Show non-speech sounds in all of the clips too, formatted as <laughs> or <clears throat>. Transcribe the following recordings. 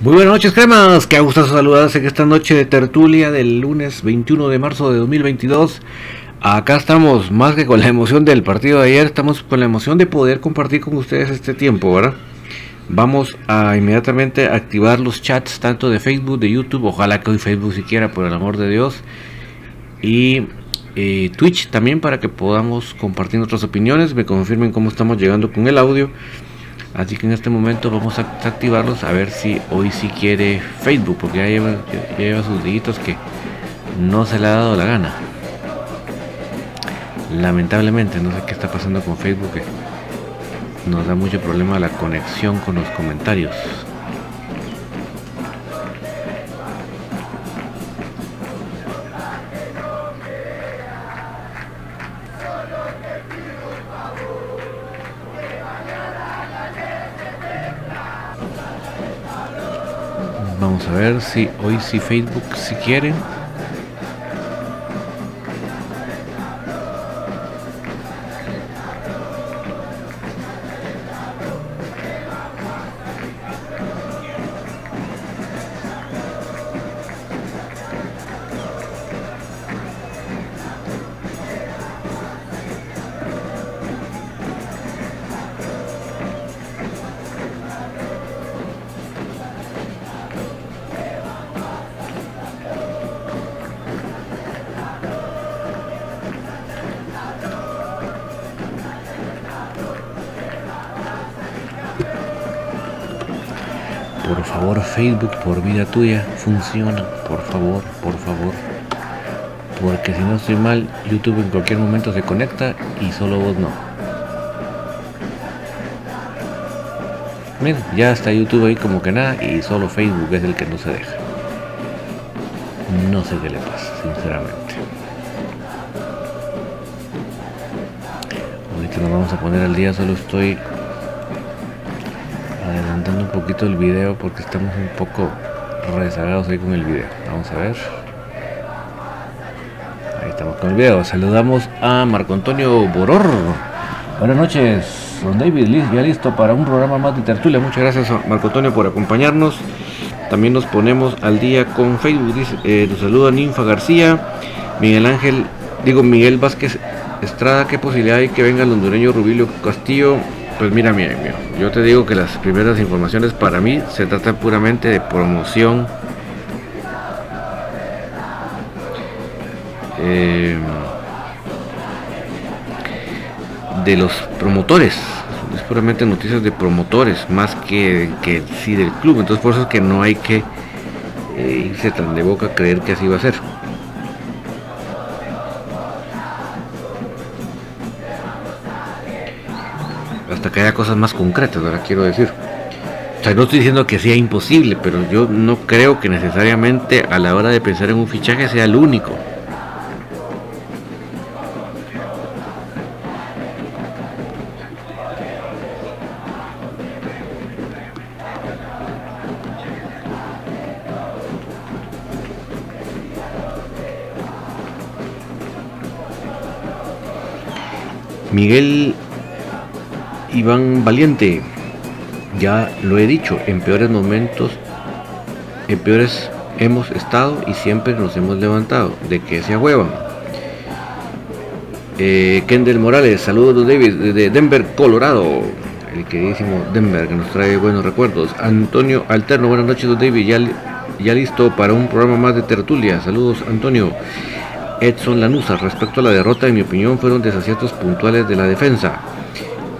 Muy buenas noches, cremas. Qué gusto saludarles en esta noche de tertulia del lunes 21 de marzo de 2022. Acá estamos más que con la emoción del partido de ayer, estamos con la emoción de poder compartir con ustedes este tiempo, ¿verdad? Vamos a inmediatamente activar los chats tanto de Facebook, de YouTube, ojalá que hoy Facebook siquiera, por el amor de Dios, y eh, Twitch también para que podamos compartir nuestras opiniones, me confirmen cómo estamos llegando con el audio. Así que en este momento vamos a activarlos a ver si hoy sí quiere Facebook, porque ya lleva, sus dígitos que no se le ha dado la gana. Lamentablemente, no sé qué está pasando con Facebook, que nos da mucho problema la conexión con los comentarios. Ver si hoy sí Facebook si quieren. Tuya funciona, por favor, por favor. Porque si no estoy mal, YouTube en cualquier momento se conecta y solo vos no. Miren, ya está YouTube ahí como que nada y solo Facebook es el que no se deja. No sé qué le pasa, sinceramente. Ahorita nos vamos a poner al día, solo estoy adelantando un poquito el video porque estamos un poco rezagados ahí con el video. Vamos a ver. Ahí estamos con el video. Saludamos a Marco Antonio Boror. Buenas noches, don David, ya listo para un programa más de tertulia. Muchas gracias, Marco Antonio, por acompañarnos. También nos ponemos al día con Facebook. Eh, nos saluda Ninfa García, Miguel Ángel, digo Miguel Vázquez Estrada. ¿Qué posibilidad hay que venga el hondureño Rubilio Castillo? Pues mira, mira, yo te digo que las primeras informaciones para mí se tratan puramente de promoción. Eh, de los promotores. Es puramente noticias de promotores, más que, que sí del club. Entonces por eso es que no hay que eh, irse tan de boca a creer que así va a ser. hasta que haya cosas más concretas, ¿verdad? Quiero decir. O sea, no estoy diciendo que sea imposible, pero yo no creo que necesariamente a la hora de pensar en un fichaje sea el único. Miguel Iván Valiente, ya lo he dicho, en peores momentos, en peores hemos estado y siempre nos hemos levantado. De que se huevan. Eh, Kendall Morales, saludos David de Denver, Colorado. El queridísimo Denver que nos trae buenos recuerdos. Antonio Alterno, buenas noches, David. Ya, ya listo para un programa más de tertulia. Saludos, Antonio. Edson Lanusa, respecto a la derrota, en mi opinión, fueron desaciertos puntuales de la defensa.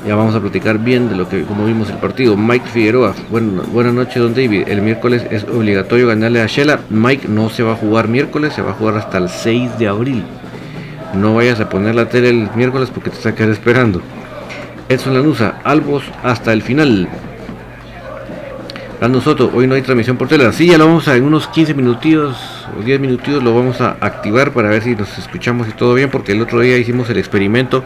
Ya vamos a platicar bien de lo que como vimos el partido. Mike Figueroa, bueno, buenas noches, don David. El miércoles es obligatorio ganarle a Shela. Mike no se va a jugar miércoles, se va a jugar hasta el 6 de abril. No vayas a poner la tele el miércoles porque te está quedando esperando. Edson Lanusa, Albos hasta el final. Dando Soto, hoy no hay transmisión por tele. Sí, ya lo vamos a en unos 15 minutos o 10 minutos lo vamos a activar para ver si nos escuchamos y todo bien, porque el otro día hicimos el experimento,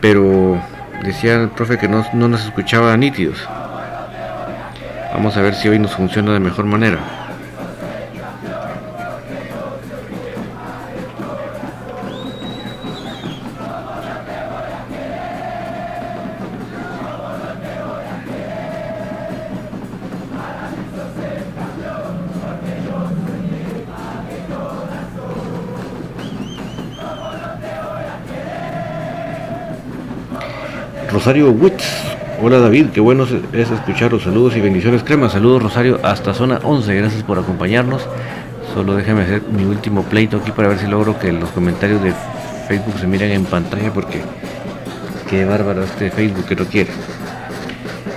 pero Decía el profe que no, no nos escuchaba nítidos. Vamos a ver si hoy nos funciona de mejor manera. Rosario Witz. Hola David, qué bueno es escuchar los saludos y bendiciones crema. Saludos Rosario hasta zona 11, gracias por acompañarnos. Solo déjame hacer mi último pleito aquí para ver si logro que los comentarios de Facebook se miren en pantalla porque qué bárbaro este Facebook que no quiere.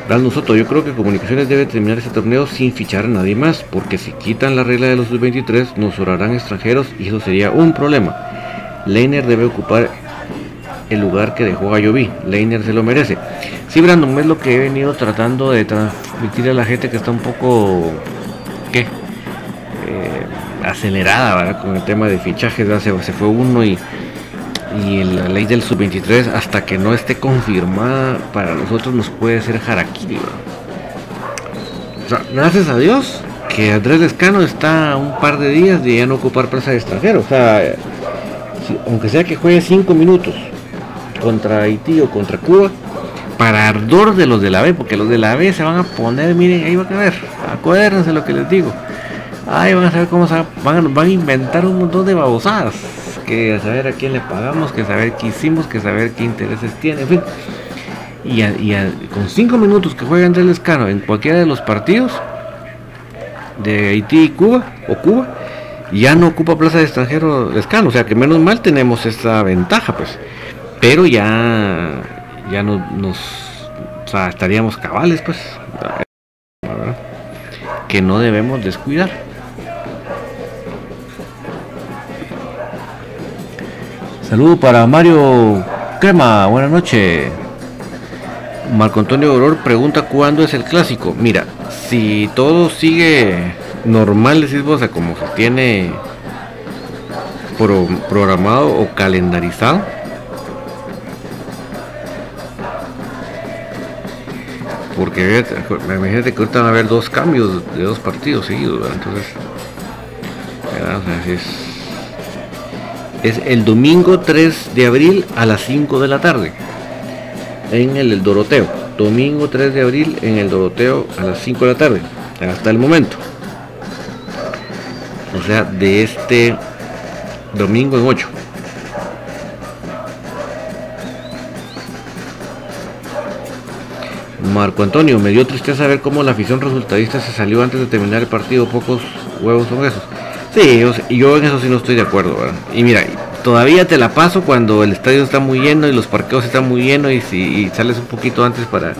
Brandon Soto, yo creo que Comunicaciones debe terminar este torneo sin fichar a nadie más, porque si quitan la regla de los sub-23 nos orarán extranjeros y eso sería un problema. Leiner debe ocupar el lugar que dejó Galloví. Leiner se lo merece. Sí, Brandon, es lo que he venido tratando de transmitir a la gente que está un poco, ¿qué? Eh, acelerada. Con el tema de fichajes, se, se, fue uno y, y la ley del sub-23 hasta que no esté confirmada para nosotros nos puede ser harakiri, O sea, gracias a Dios que Andrés Lescano está un par de días de ya no ocupar plaza de extranjero. O sea, aunque sea que juegue cinco minutos, contra Haití o contra Cuba para ardor de los de la B, porque los de la B se van a poner, miren, ahí van a ver, acuérdense lo que les digo. Ahí van a saber cómo se van, van a inventar un montón de babosadas. Que saber a quién le pagamos, que saber qué hicimos, que saber qué intereses tiene, en fin. Y, con cinco minutos que juega Andrés Lescano en cualquiera de los partidos de Haití y Cuba, o Cuba, ya no ocupa plaza de extranjero Lescano. O sea que menos mal tenemos esta ventaja, pues pero ya ya no, nos o sea, estaríamos cabales pues. Que no debemos descuidar. Saludo para Mario Crema buenas noches Marco Antonio Oror pregunta cuándo es el clásico mira si todo sigue normal decís vos a como se tiene programado o calendarizado porque imagínate que ahorita van a haber dos cambios de dos partidos seguidos, entonces es, el domingo 3 de abril a las 5 de la tarde en el, Doroteo. Domingo 3 de abril en el Doroteo a las 5 de la tarde, hasta el momento. O sea, de este domingo en 8. Marco Antonio, me dio tristeza ver cómo la afición resultadista se salió antes de terminar el partido. Pocos huevos son esos. Sí, yo, yo en eso sí no estoy de acuerdo. Y mira, todavía te la paso cuando el estadio está muy lleno y los parqueos están muy llenos y si sales un poquito antes para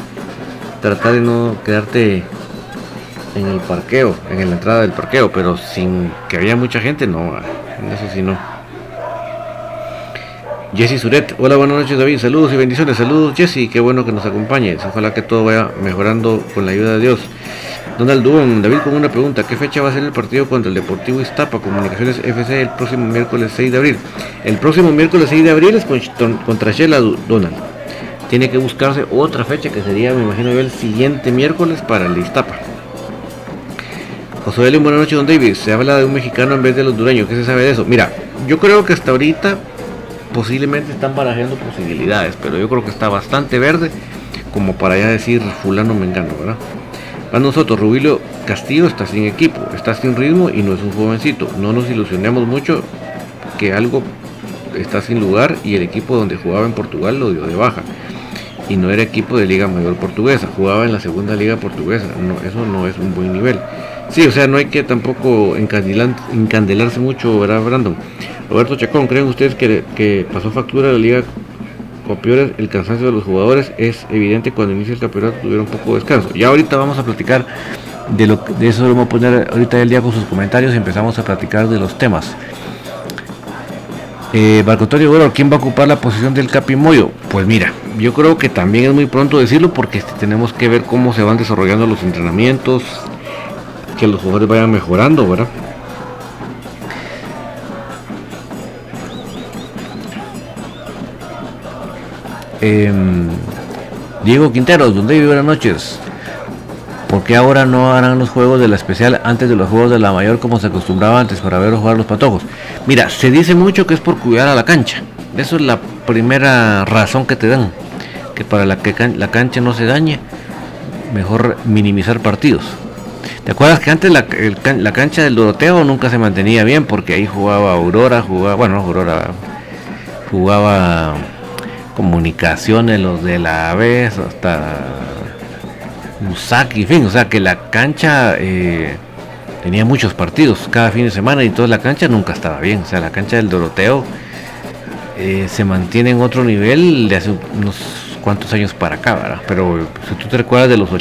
tratar de no quedarte en el parqueo, en la entrada del parqueo, pero sin que haya mucha gente, no, en eso sí no. Jesse Suret, hola, buenas noches David, saludos y bendiciones, saludos Jesse, qué bueno que nos acompañes, ojalá que todo vaya mejorando con la ayuda de Dios. Donald Dubón, David con una pregunta, ¿qué fecha va a ser el partido contra el Deportivo Iztapa Comunicaciones FC el próximo miércoles 6 de abril? El próximo miércoles 6 de abril es contra Shela Donald. Tiene que buscarse otra fecha que sería, me imagino el siguiente miércoles para el Iztapa. José Belén, buenas noches, don David. Se habla de un mexicano en vez de los dureños. ¿Qué se sabe de eso? Mira, yo creo que hasta ahorita posiblemente están barajando posibilidades, pero yo creo que está bastante verde como para ya decir fulano me ¿verdad? A nosotros, Rubilio Castillo está sin equipo, está sin ritmo y no es un jovencito. No nos ilusionemos mucho que algo está sin lugar y el equipo donde jugaba en Portugal lo dio de baja. Y no era equipo de Liga Mayor Portuguesa, jugaba en la segunda Liga Portuguesa. Eso no es un buen nivel. Sí, o sea, no hay que tampoco encandelarse mucho, ¿verdad, Brandon? Roberto Chacón, ¿creen ustedes que, pasó factura la Liga peores el cansancio de los jugadores es evidente cuando inicia el campeonato tuvieron poco de descanso. Ya ahorita vamos a platicar de lo de eso vamos a poner ahorita el día con sus comentarios y empezamos a platicar de los temas. Eh, Antonio bueno, ¿quién va a ocupar la posición del Capimoyo? Pues mira, yo creo que también es muy pronto decirlo porque este, tenemos que ver cómo se van desarrollando los entrenamientos, que los jugadores vayan mejorando, ¿verdad? Em, Diego Quinteros, donde vive buenas noches. ¿Por qué ahora no harán los juegos de la especial antes de los juegos de la mayor como se acostumbraba antes para ver jugar los patojos? Mira, se dice mucho que es por cuidar a la cancha. Eso es la primera razón que te dan. Que para la que la cancha no se dañe, mejor minimizar partidos. ¿Te acuerdas que antes la, la, cancha del Doroteo nunca se mantenía bien? Porque ahí jugaba Aurora, jugaba, bueno, Aurora jugaba comunicaciones, los de la vez, hasta Musaki, en fin, o sea que la cancha eh, tenía muchos partidos cada fin de semana y toda la cancha nunca estaba bien, o sea, la cancha del Doroteo eh, se mantiene en otro nivel de hace unos cuantos años para acá, ¿verdad? Pero si tú te recuerdas de los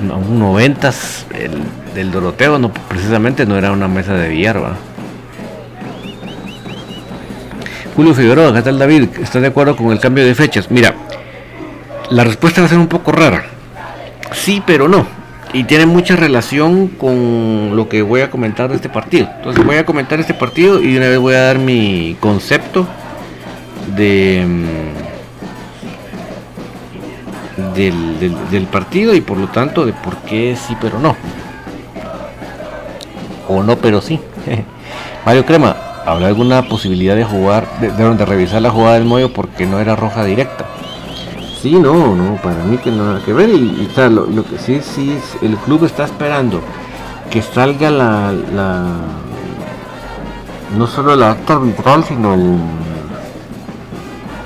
80s, 90s, el, del Doroteo no, precisamente no era una mesa de ¿verdad? Julio Figueroa, ¿qué tal David? ¿Estás de acuerdo con el cambio de fechas? Mira, la respuesta va a ser un poco rara. Sí, pero no. Y tiene mucha relación con lo que voy a comentar de este partido. Entonces voy a comentar este partido y de una vez voy a dar mi concepto de mm, del, del partido y por lo tanto de por qué sí pero no. O no pero sí. <laughs> Mario Crema, ¿Habrá alguna posibilidad de jugar, de, de, revisar la jugada del Moyo porque no era roja directa? Sí, no, no, para mí que nada que ver. Y, lo, que sí, sí, el club está esperando que salga la, la no solo la acta arbitral, sino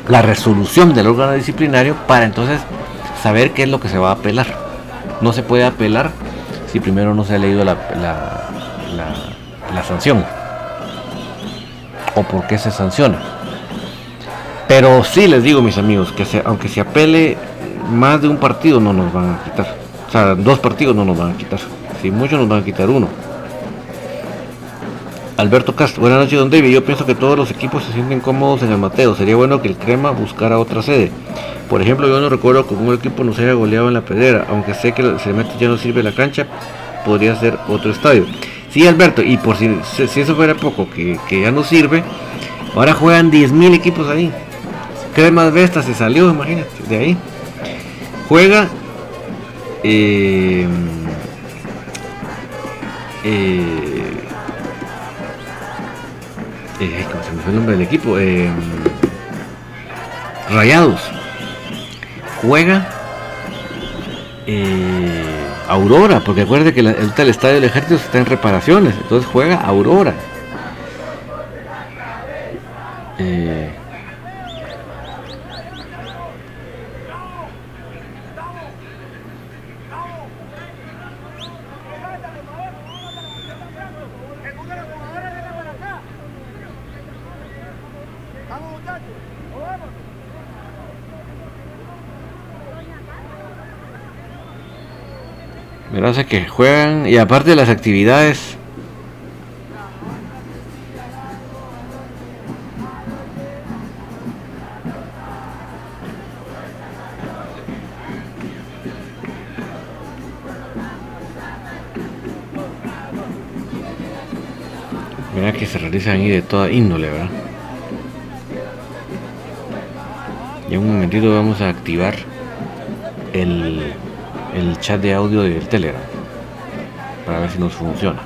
la resolución del órgano disciplinario para entonces saber qué es lo que se va a apelar. No se puede apelar si primero no se ha leído la, la, la, sanción o por qué se sanciona. Pero sí les digo, mis amigos, que aunque se apele, más de un partido no nos van a quitar. O sea, dos partidos no nos van a quitar. Si mucho nos van a quitar uno. Alberto Castro, buenas noches, don David. Yo pienso que todos los equipos se sienten cómodos en el Mateo. Sería bueno que el Crema buscara otra sede. Por ejemplo, yo no recuerdo que un equipo nos haya goleado en la pedrera. Aunque sé que el cemento ya no sirve la cancha, podría ser otro estadio. Sí, Alberto, y por si, si eso fuera poco, que, ya no sirve, ahora juegan 10.000 equipos ahí. más Vesta se salió, imagínate, de ahí. Juega. Eh, eh, eh, ¿Cómo se me fue el nombre del equipo? Eh, Rayados. Juega. Eh, Aurora, porque acuérdate que el, el estadio del ejército está en reparaciones, entonces juega Aurora. Eh, que juegan y aparte de las actividades Mira que se realizan ahí de toda índole, ¿verdad? Y en un momentito vamos a activar el el chat de audio del Telegram para ver si nos funciona.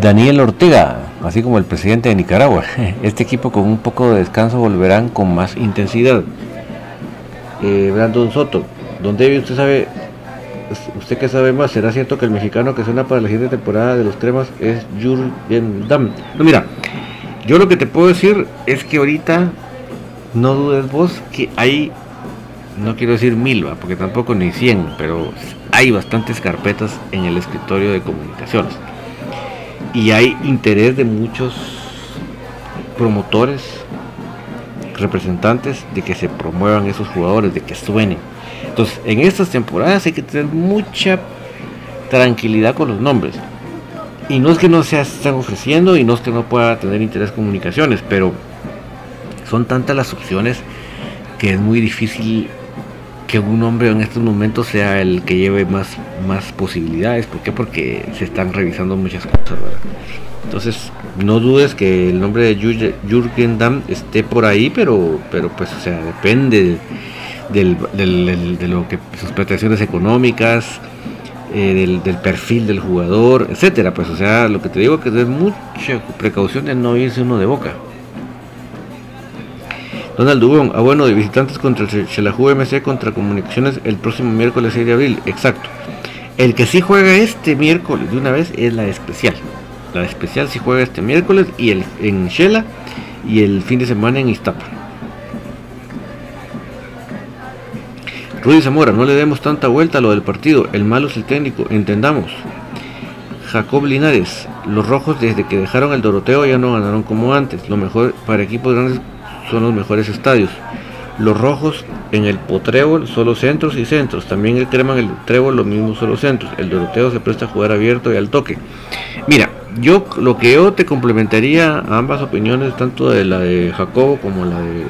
Daniel Ortega, así como el presidente de Nicaragua. <laughs> Este equipo con un poco de descanso volverán con más intensidad. Eh, Brandon Soto, dónde usted sabe usted que sabe más, ¿será cierto que el mexicano que suena para la siguiente temporada de los cremas es Jurgen Damm? No, mira, yo lo que te puedo decir es que ahorita no dudes vos que hay, no quiero decir mil, porque tampoco ni cien, pero hay bastantes carpetas en el escritorio de comunicaciones. Y hay interés de muchos promotores, representantes, de que se promuevan esos jugadores, de que suenen. Entonces, en estas temporadas hay que tener mucha tranquilidad con los nombres. Y no es que no se estén ofreciendo y no es que no pueda tener interés comunicaciones, pero son tantas las opciones que es muy difícil que un hombre en estos momentos sea el que lleve más, más posibilidades. ¿Por qué? Porque se están revisando muchas cosas, Entonces, no dudes que el nombre de Jürgen Damm esté por ahí, pero, pero pues, o sea, depende de lo que sus pretensiones económicas, eh, del, perfil del jugador, etcétera. Pues, o sea, lo que te digo que es mucha precaución de no irse uno de boca. Donald Dubón, ah bueno, de visitantes contra el Shelahu MC contra Comunicaciones el próximo miércoles 6 de abril, exacto. El que sí juega este miércoles de una vez es la especial. La especial sí juega este miércoles y el en Shela y el fin de semana en Iztapa. Rudy Zamora, no le demos tanta vuelta a lo del partido, el malo es el técnico, entendamos. Jacob Linares, los rojos desde que dejaron el Doroteo ya no ganaron como antes. Lo mejor para equipos grandes son los mejores estadios. Los rojos en el Potrébol solo centros y centros. También el Crema en el Trébol los mismos solo centros. El Doroteo se presta a jugar abierto y al toque. Mira, yo lo que yo te complementaría a ambas opiniones, tanto de la de Jacobo como la de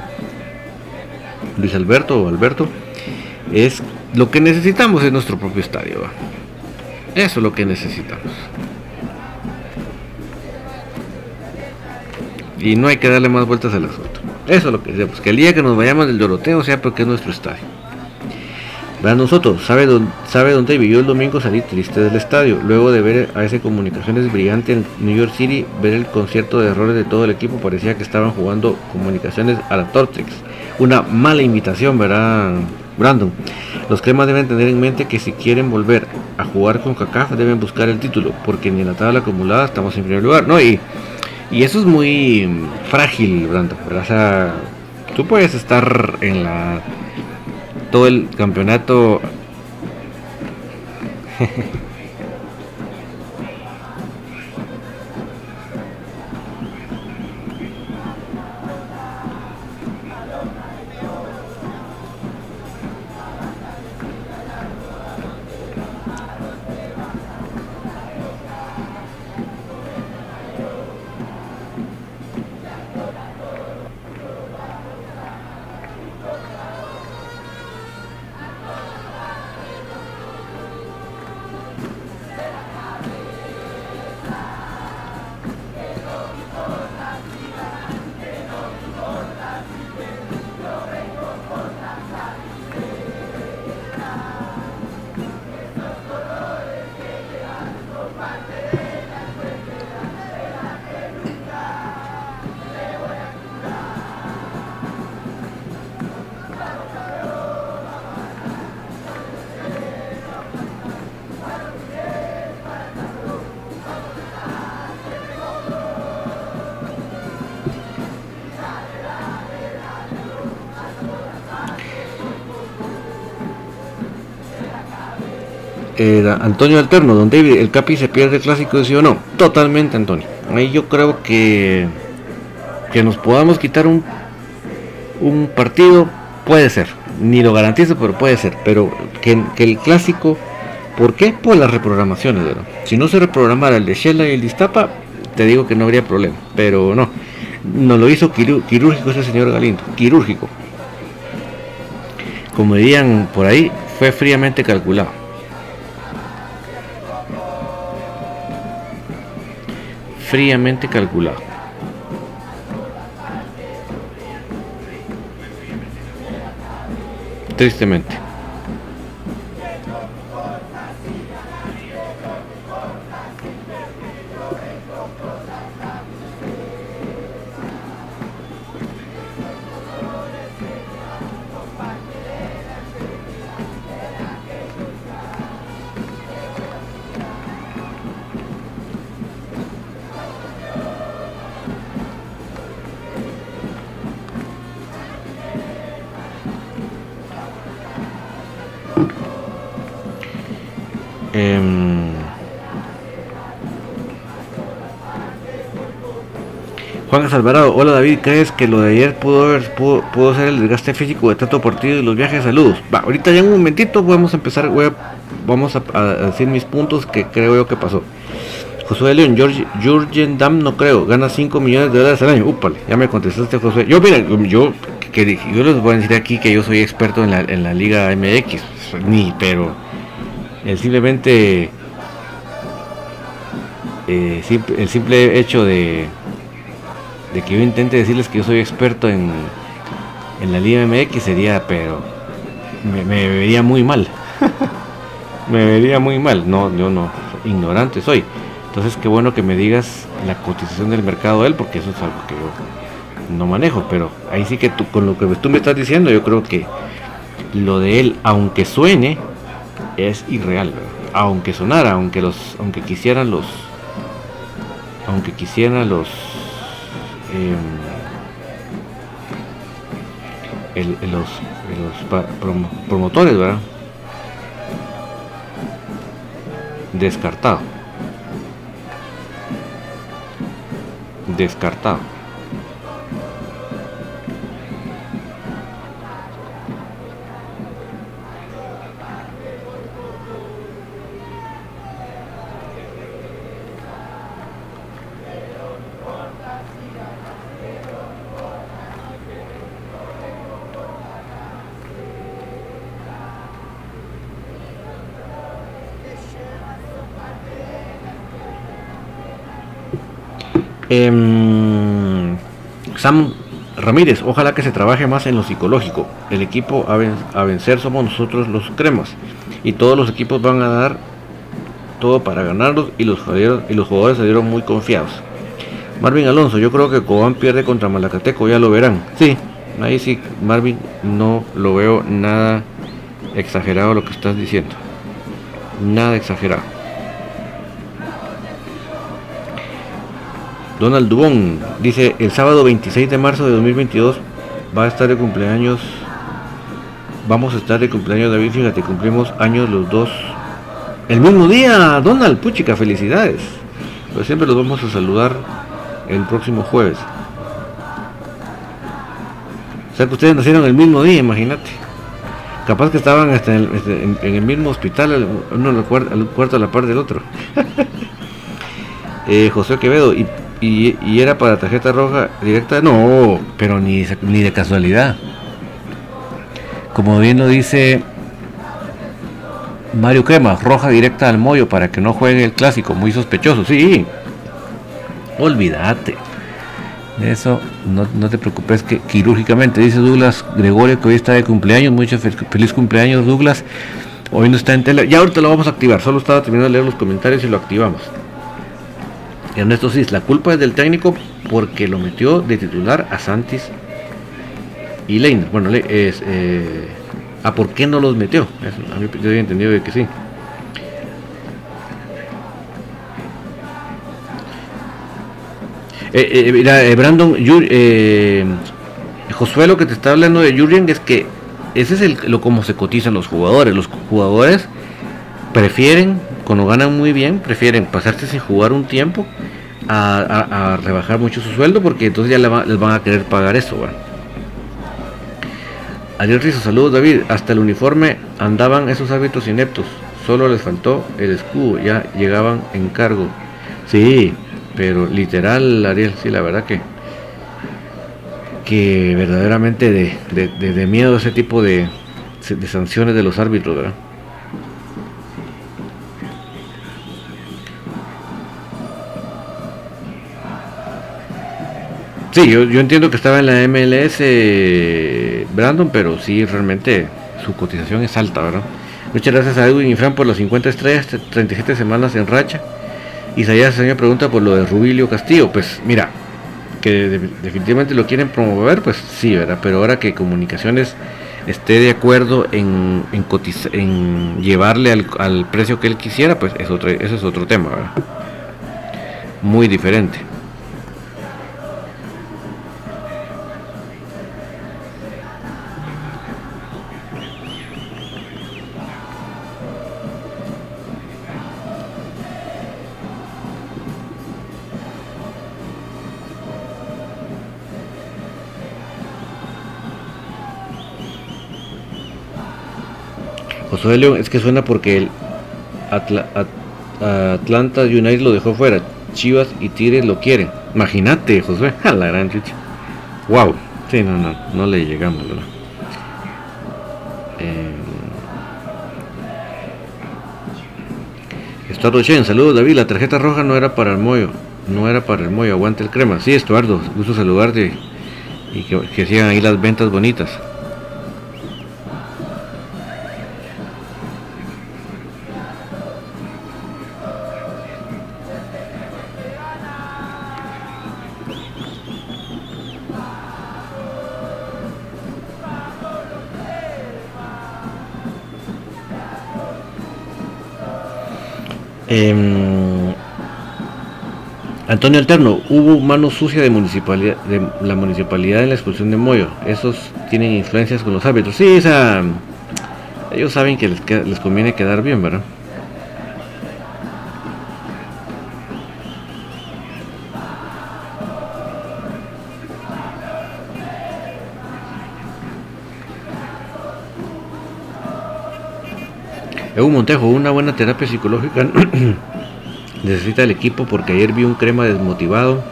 Luis Alberto o Alberto, es lo que necesitamos en nuestro propio estadio. Eso es lo que necesitamos. Y no hay que darle más vueltas al asunto. Eso es lo que decimos, que el día que nos vayamos del Doroteo sea porque es nuestro estadio. Vean nosotros, ¿sabe dónde, sabe dónde vivió el domingo salir triste del estadio? Luego de ver a ese comunicaciones brillante en New York City, ver el concierto de errores de todo el equipo, parecía que estaban jugando comunicaciones a la Tortrix. Una mala invitación, ¿verdad, Brandon? Los cremas deben tener en mente que si quieren volver a jugar con CACAF deben buscar el título, porque ni en la tabla acumulada estamos en primer lugar, ¿no? Y y eso es muy frágil, Brandon. O sea, tú puedes estar en la todo el campeonato <laughs> Antonio Alterno, don David, ¿el Capi se pierde el clásico, sí no? Totalmente, Antonio. Ahí yo creo que que nos podamos quitar un, un partido, puede ser. Ni lo garantizo, pero puede ser. Pero que, el clásico, ¿por qué? Por las reprogramaciones, Si no se reprogramara el de Shella y el de Iztapa, te digo que no habría problema. Pero no, no lo hizo quirúrgico ese señor Galindo, quirúrgico. Como dirían por ahí, fue fríamente calculado. Fríamente calculado. Tristemente. Alvarado, hola David, ¿crees que lo de ayer pudo, pudo, ser el desgaste físico de tanto partido y los viajes? Saludos. Va, ahorita ya en un momentito podemos empezar, vamos a, decir mis puntos que creo yo que pasó. Josué León, Jurgen Dam no creo, gana 5 millones de dólares al año. Úpale, ya me contestaste Josué. Yo, mira, yo, que, yo les voy a decir aquí que yo soy experto en la, en la Liga MX, ni, pero simplemente eh, el simple hecho de de que yo intente decirles que yo soy experto en, en la Liga MX sería, pero me, vería muy mal. <laughs> me vería muy mal. No, yo no, ignorante soy. Entonces, qué bueno que me digas la cotización del mercado de él, porque eso es algo que yo no manejo. Pero ahí sí que tú, con lo que tú me estás diciendo, yo creo que lo de él, aunque suene, es irreal. Aunque sonara, aunque los, aunque quisieran los, aunque quisieran los Em, los, promotores, ¿verdad? Descartado. Descartado. Em, Sam Ramírez, ojalá que se trabaje más en lo psicológico. El equipo a, vencer somos nosotros los cremas. Y todos los equipos van a dar todo para ganarlos y los, y los jugadores salieron muy confiados. Marvin Alonso, yo creo que Cobán pierde contra Malacateco, ya lo verán. Sí, ahí sí, Marvin, no lo veo nada exagerado lo que estás diciendo. Nada exagerado. Donald Dubón dice, el sábado 26 de marzo de 2022 va a estar de cumpleaños, vamos a estar de cumpleaños David, fíjate, cumplimos años los dos. El mismo día, Donald, puchica, felicidades. Pues siempre los vamos a saludar el próximo jueves. O sea que ustedes nacieron el mismo día, imagínate. Capaz que estaban hasta en, el, mismo hospital, uno al cuarto, cuarto a la par del otro. <laughs> eh, José Quevedo, y y, era para tarjeta roja directa, no, pero ni, ni de casualidad. Como bien lo dice Mario Crema, roja directa al mollo para que no juegue el clásico, muy sospechoso, sí. Olvídate. De eso no, te preocupes que quirúrgicamente, dice Douglas Gregorio que hoy está de cumpleaños, mucho feliz cumpleaños Douglas. Hoy no está en tele, ya ahorita lo vamos a activar, solo estaba terminando de leer los comentarios y lo activamos. Ernesto Cis, la culpa es del técnico porque lo metió de titular a Santis y Leiner. Bueno, es, eh, ¿a por qué no los metió? a mí yo había entendido que sí. Eh, eh, mira, Brandon, Josué lo que te está hablando de Jurgen es que ese es lo como se cotizan los jugadores. Los jugadores prefieren cuando ganan muy bien, prefieren pasarse sin jugar un tiempo a, rebajar mucho su sueldo porque entonces ya les van a querer pagar eso. Bueno. Ariel Rizo, saludos David. Hasta el uniforme andaban esos hábitos ineptos. Solo les faltó el escudo, ya llegaban en cargo. Sí, pero literal, Ariel, sí, la verdad que que verdaderamente de, de miedo ese tipo de, de sanciones de los árbitros, ¿verdad? Sí, yo, entiendo que estaba en la MLS Brandon, pero sí, realmente su cotización es alta, ¿verdad? Muchas gracias a Edwin y Fran por las 50 estrellas, 37 semanas en racha. Isaías se me pregunta por lo de Rubilio Castillo. Pues mira, que definitivamente lo quieren promover, pues sí, ¿verdad? Pero ahora que Comunicaciones esté de acuerdo en, en, llevarle al, al, precio que él quisiera, pues eso es otro tema, ¿verdad? Muy diferente. Josué León, es que suena porque el Atlanta United lo dejó fuera. Chivas y Tigres lo quieren. Imagínate, Josué. <laughs> A la gran chicha. Wow. Sí, no, no, no le llegamos, ¿verdad? Eh, Estuardo Chen, saludos David, la tarjeta roja no era para el mollo, no era para el mollo, aguante el crema. Sí, Estuardo, gusto saludarte y que, que sigan ahí las ventas bonitas. Em, Antonio Alterno, hubo mano sucia de, municipalidad, de la municipalidad en la expulsión de Moyo. Esos tienen influencias con los árbitros. Sí, esa, ellos saben que les, les conviene quedar bien, ¿verdad? Evo Montejo, una buena terapia psicológica <clears throat> necesita el equipo porque ayer vi un crema desmotivado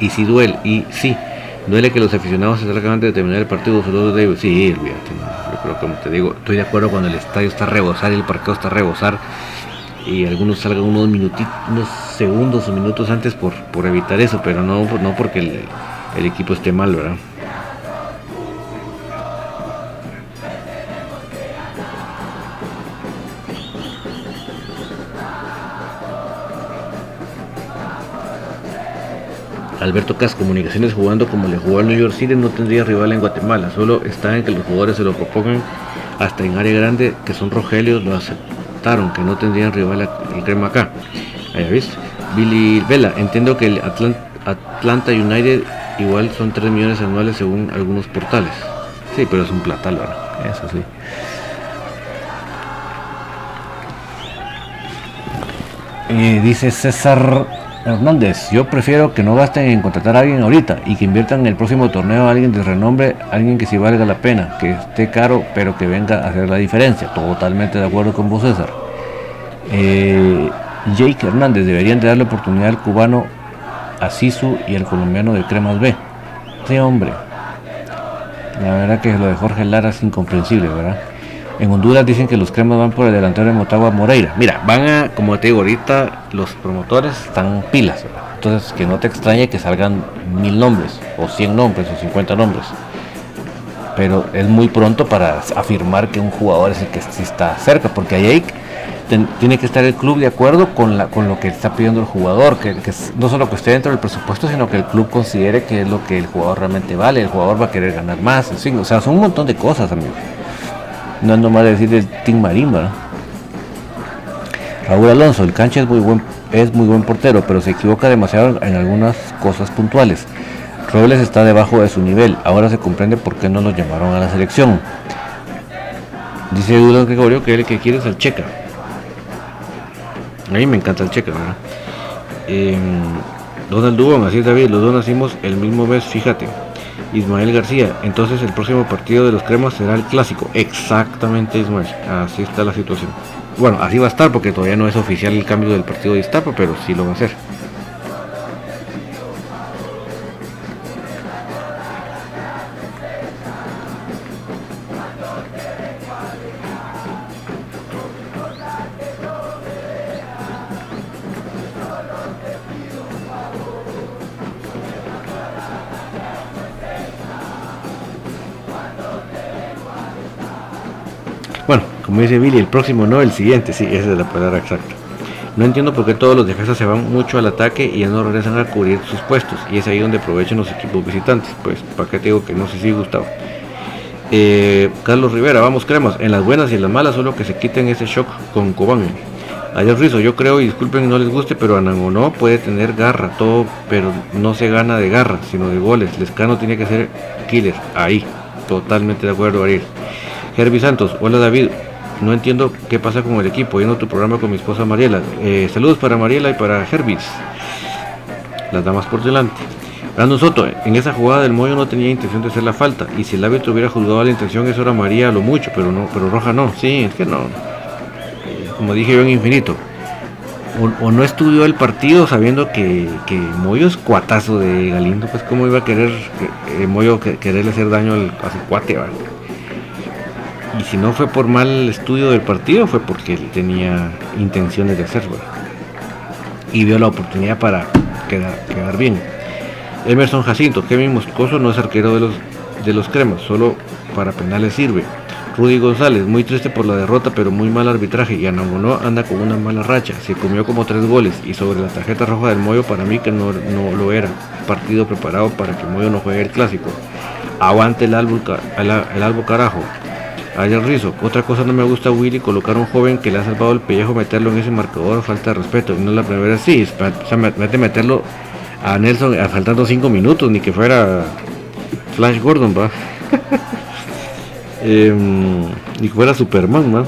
y sí duele, y sí, duele que los aficionados se salgan antes de terminar el partido, solo de sí, olvídate, yo creo como te digo, estoy de acuerdo cuando el estadio está a rebosar y el parqueo está a rebosar y algunos salgan unos minutitos, unos segundos o minutos antes por, por evitar eso, pero no, no porque el equipo esté mal, ¿verdad? Alberto Cas, Comunicaciones jugando como le jugó al New York City no tendría rival en Guatemala, solo está en que los jugadores se lo propongan hasta en área grande, que son Rogelios, lo aceptaron, que no tendrían rival el crema acá. Ahí visto. Billy Vela, entiendo que el Atlanta United igual son 3 millones anuales según algunos portales. Sí, pero es un platal. Eso sí. Eh, dice César Hernández, yo prefiero que no gasten en contratar a alguien ahorita y que inviertan en el próximo torneo a alguien de renombre, alguien que sí valga la pena, que esté caro, pero que venga a hacer la diferencia. Totalmente de acuerdo con vos, César. Eh, Jake Hernández, deberían de darle oportunidad al cubano a Sisu y al colombiano de Cremas B. Sí, hombre. La verdad que lo de Jorge Lara es incomprensible, ¿verdad? En Honduras dicen que los cremas van por el delantero de Motagua Moreira. Mira, van a, como te digo, ahorita los promotores están pilas. Entonces, que no te extrañe que salgan mil nombres, o cien nombres, o cincuenta nombres. Pero es muy pronto para afirmar que un jugador es el que sí está cerca, porque ahí tiene que estar el club de acuerdo con, la, con lo que está pidiendo el jugador, que, no solo que esté dentro del presupuesto, sino que el club considere que es lo que el jugador realmente vale, el jugador va a querer ganar más, o sea, son un montón de cosas, amigos. No ando mal decir el Team Marimba. Raúl Alonso, el cancha es muy buen, es muy buen portero, pero se equivoca demasiado en algunas cosas puntuales. Robles está debajo de su nivel, ahora se comprende por qué no lo llamaron a la selección. Dice Dudas Gregorio que el que quiere es el Checa. A mí me encanta el Checa, ¿verdad? Eh, Donald Dubón, así es David, los dos nacimos el mismo mes, fíjate. Ismael García. Entonces el próximo partido de los cremas será el clásico. Exactamente Ismael. Así está la situación. Bueno, así va a estar porque todavía no es oficial el cambio del partido de Iztapa, pero sí lo va a ser. Dice Billy, el próximo no, el siguiente, sí, esa es la palabra exacta. No entiendo por qué todos los defensas se van mucho al ataque y ya no regresan a cubrir sus puestos. Y es ahí donde aprovechan los equipos visitantes. Pues, ¿para qué te digo que no sé si Gustavo? Eh, Carlos Rivera, vamos cremas. En las buenas y en las malas, solo que se quiten ese shock con Cobán. Ayer Rizo, yo creo, y disculpen no les guste, pero Anangonó puede tener garra, todo, pero no se gana de garra, sino de goles. Lescano tiene que ser killer. Ahí, totalmente de acuerdo, Ariel. Herbie Santos, hola David, no entiendo qué pasa con el equipo. Yendo tu programa con mi esposa Mariela. Eh, saludos para Mariela y para Herbis. Las damas por delante. Brandon Soto, en esa jugada del Moyo no tenía intención de hacer la falta. Y si el árbitro hubiera juzgado la intención, eso era María lo mucho, pero no, pero Roja no. Sí, es que no. Como dije yo en infinito. O, no estudió el partido sabiendo que, que, Moyo es cuatazo de Galindo, pues cómo iba a querer eh, Moyo quererle hacer daño al, a cuate, Y si no fue por mal estudio del partido, fue porque él tenía intenciones de hacerlo. Y vio la oportunidad para quedar, quedar bien. Emerson Jacinto, Kevin Moscoso no es arquero de los, de los cremas, solo para penales sirve. Rudy González, muy triste por la derrota, pero muy mal arbitraje. Y Anangonó anda con una mala racha. Se comió como tres goles. Y sobre la tarjeta roja del Moyo, para mí que no, lo era. Partido preparado para que Moyo no juegue el clásico. Aguante el albo, el, albo carajo. Ayer Rizo, otra cosa no me gusta Willy, colocar a un joven que le ha salvado el pellejo, meterlo en ese marcador, falta de respeto. No es la primera vez, sí, o sea, meterlo a Nelson faltando 5 minutos, ni que fuera Flash Gordon, va. <laughs> Em, ni que fuera Superman, va.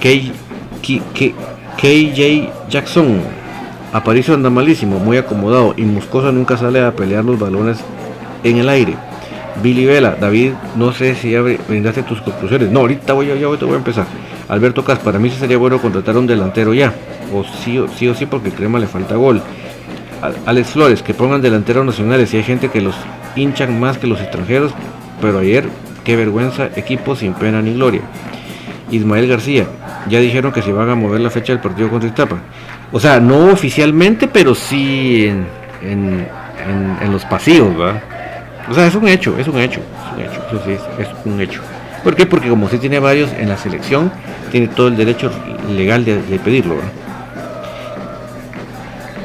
KJ Jackson. Aparicio anda malísimo, muy acomodado y Moscoso nunca sale a pelear los balones en el aire. Billy Vela, David, no sé si ya brindaste tus conclusiones. No, ahorita voy, voy, a empezar. Alberto Cas, para mí sí sería bueno contratar un delantero ya. O sí, o sí, o sí porque Crema le falta gol. Alex Flores, que pongan delanteros nacionales y hay gente que los hinchan más que los extranjeros, pero ayer, qué vergüenza, equipo sin pena ni gloria. Ismael García, ya dijeron que se van a mover la fecha del partido contra Iztapa. O sea, no oficialmente, pero sí en, los pasillos, ¿verdad? O sea, es un hecho, es un hecho, es un hecho, sí, es, un hecho. ¿Por qué? Porque como usted tiene varios en la selección, tiene todo el derecho legal de, de pedirlo.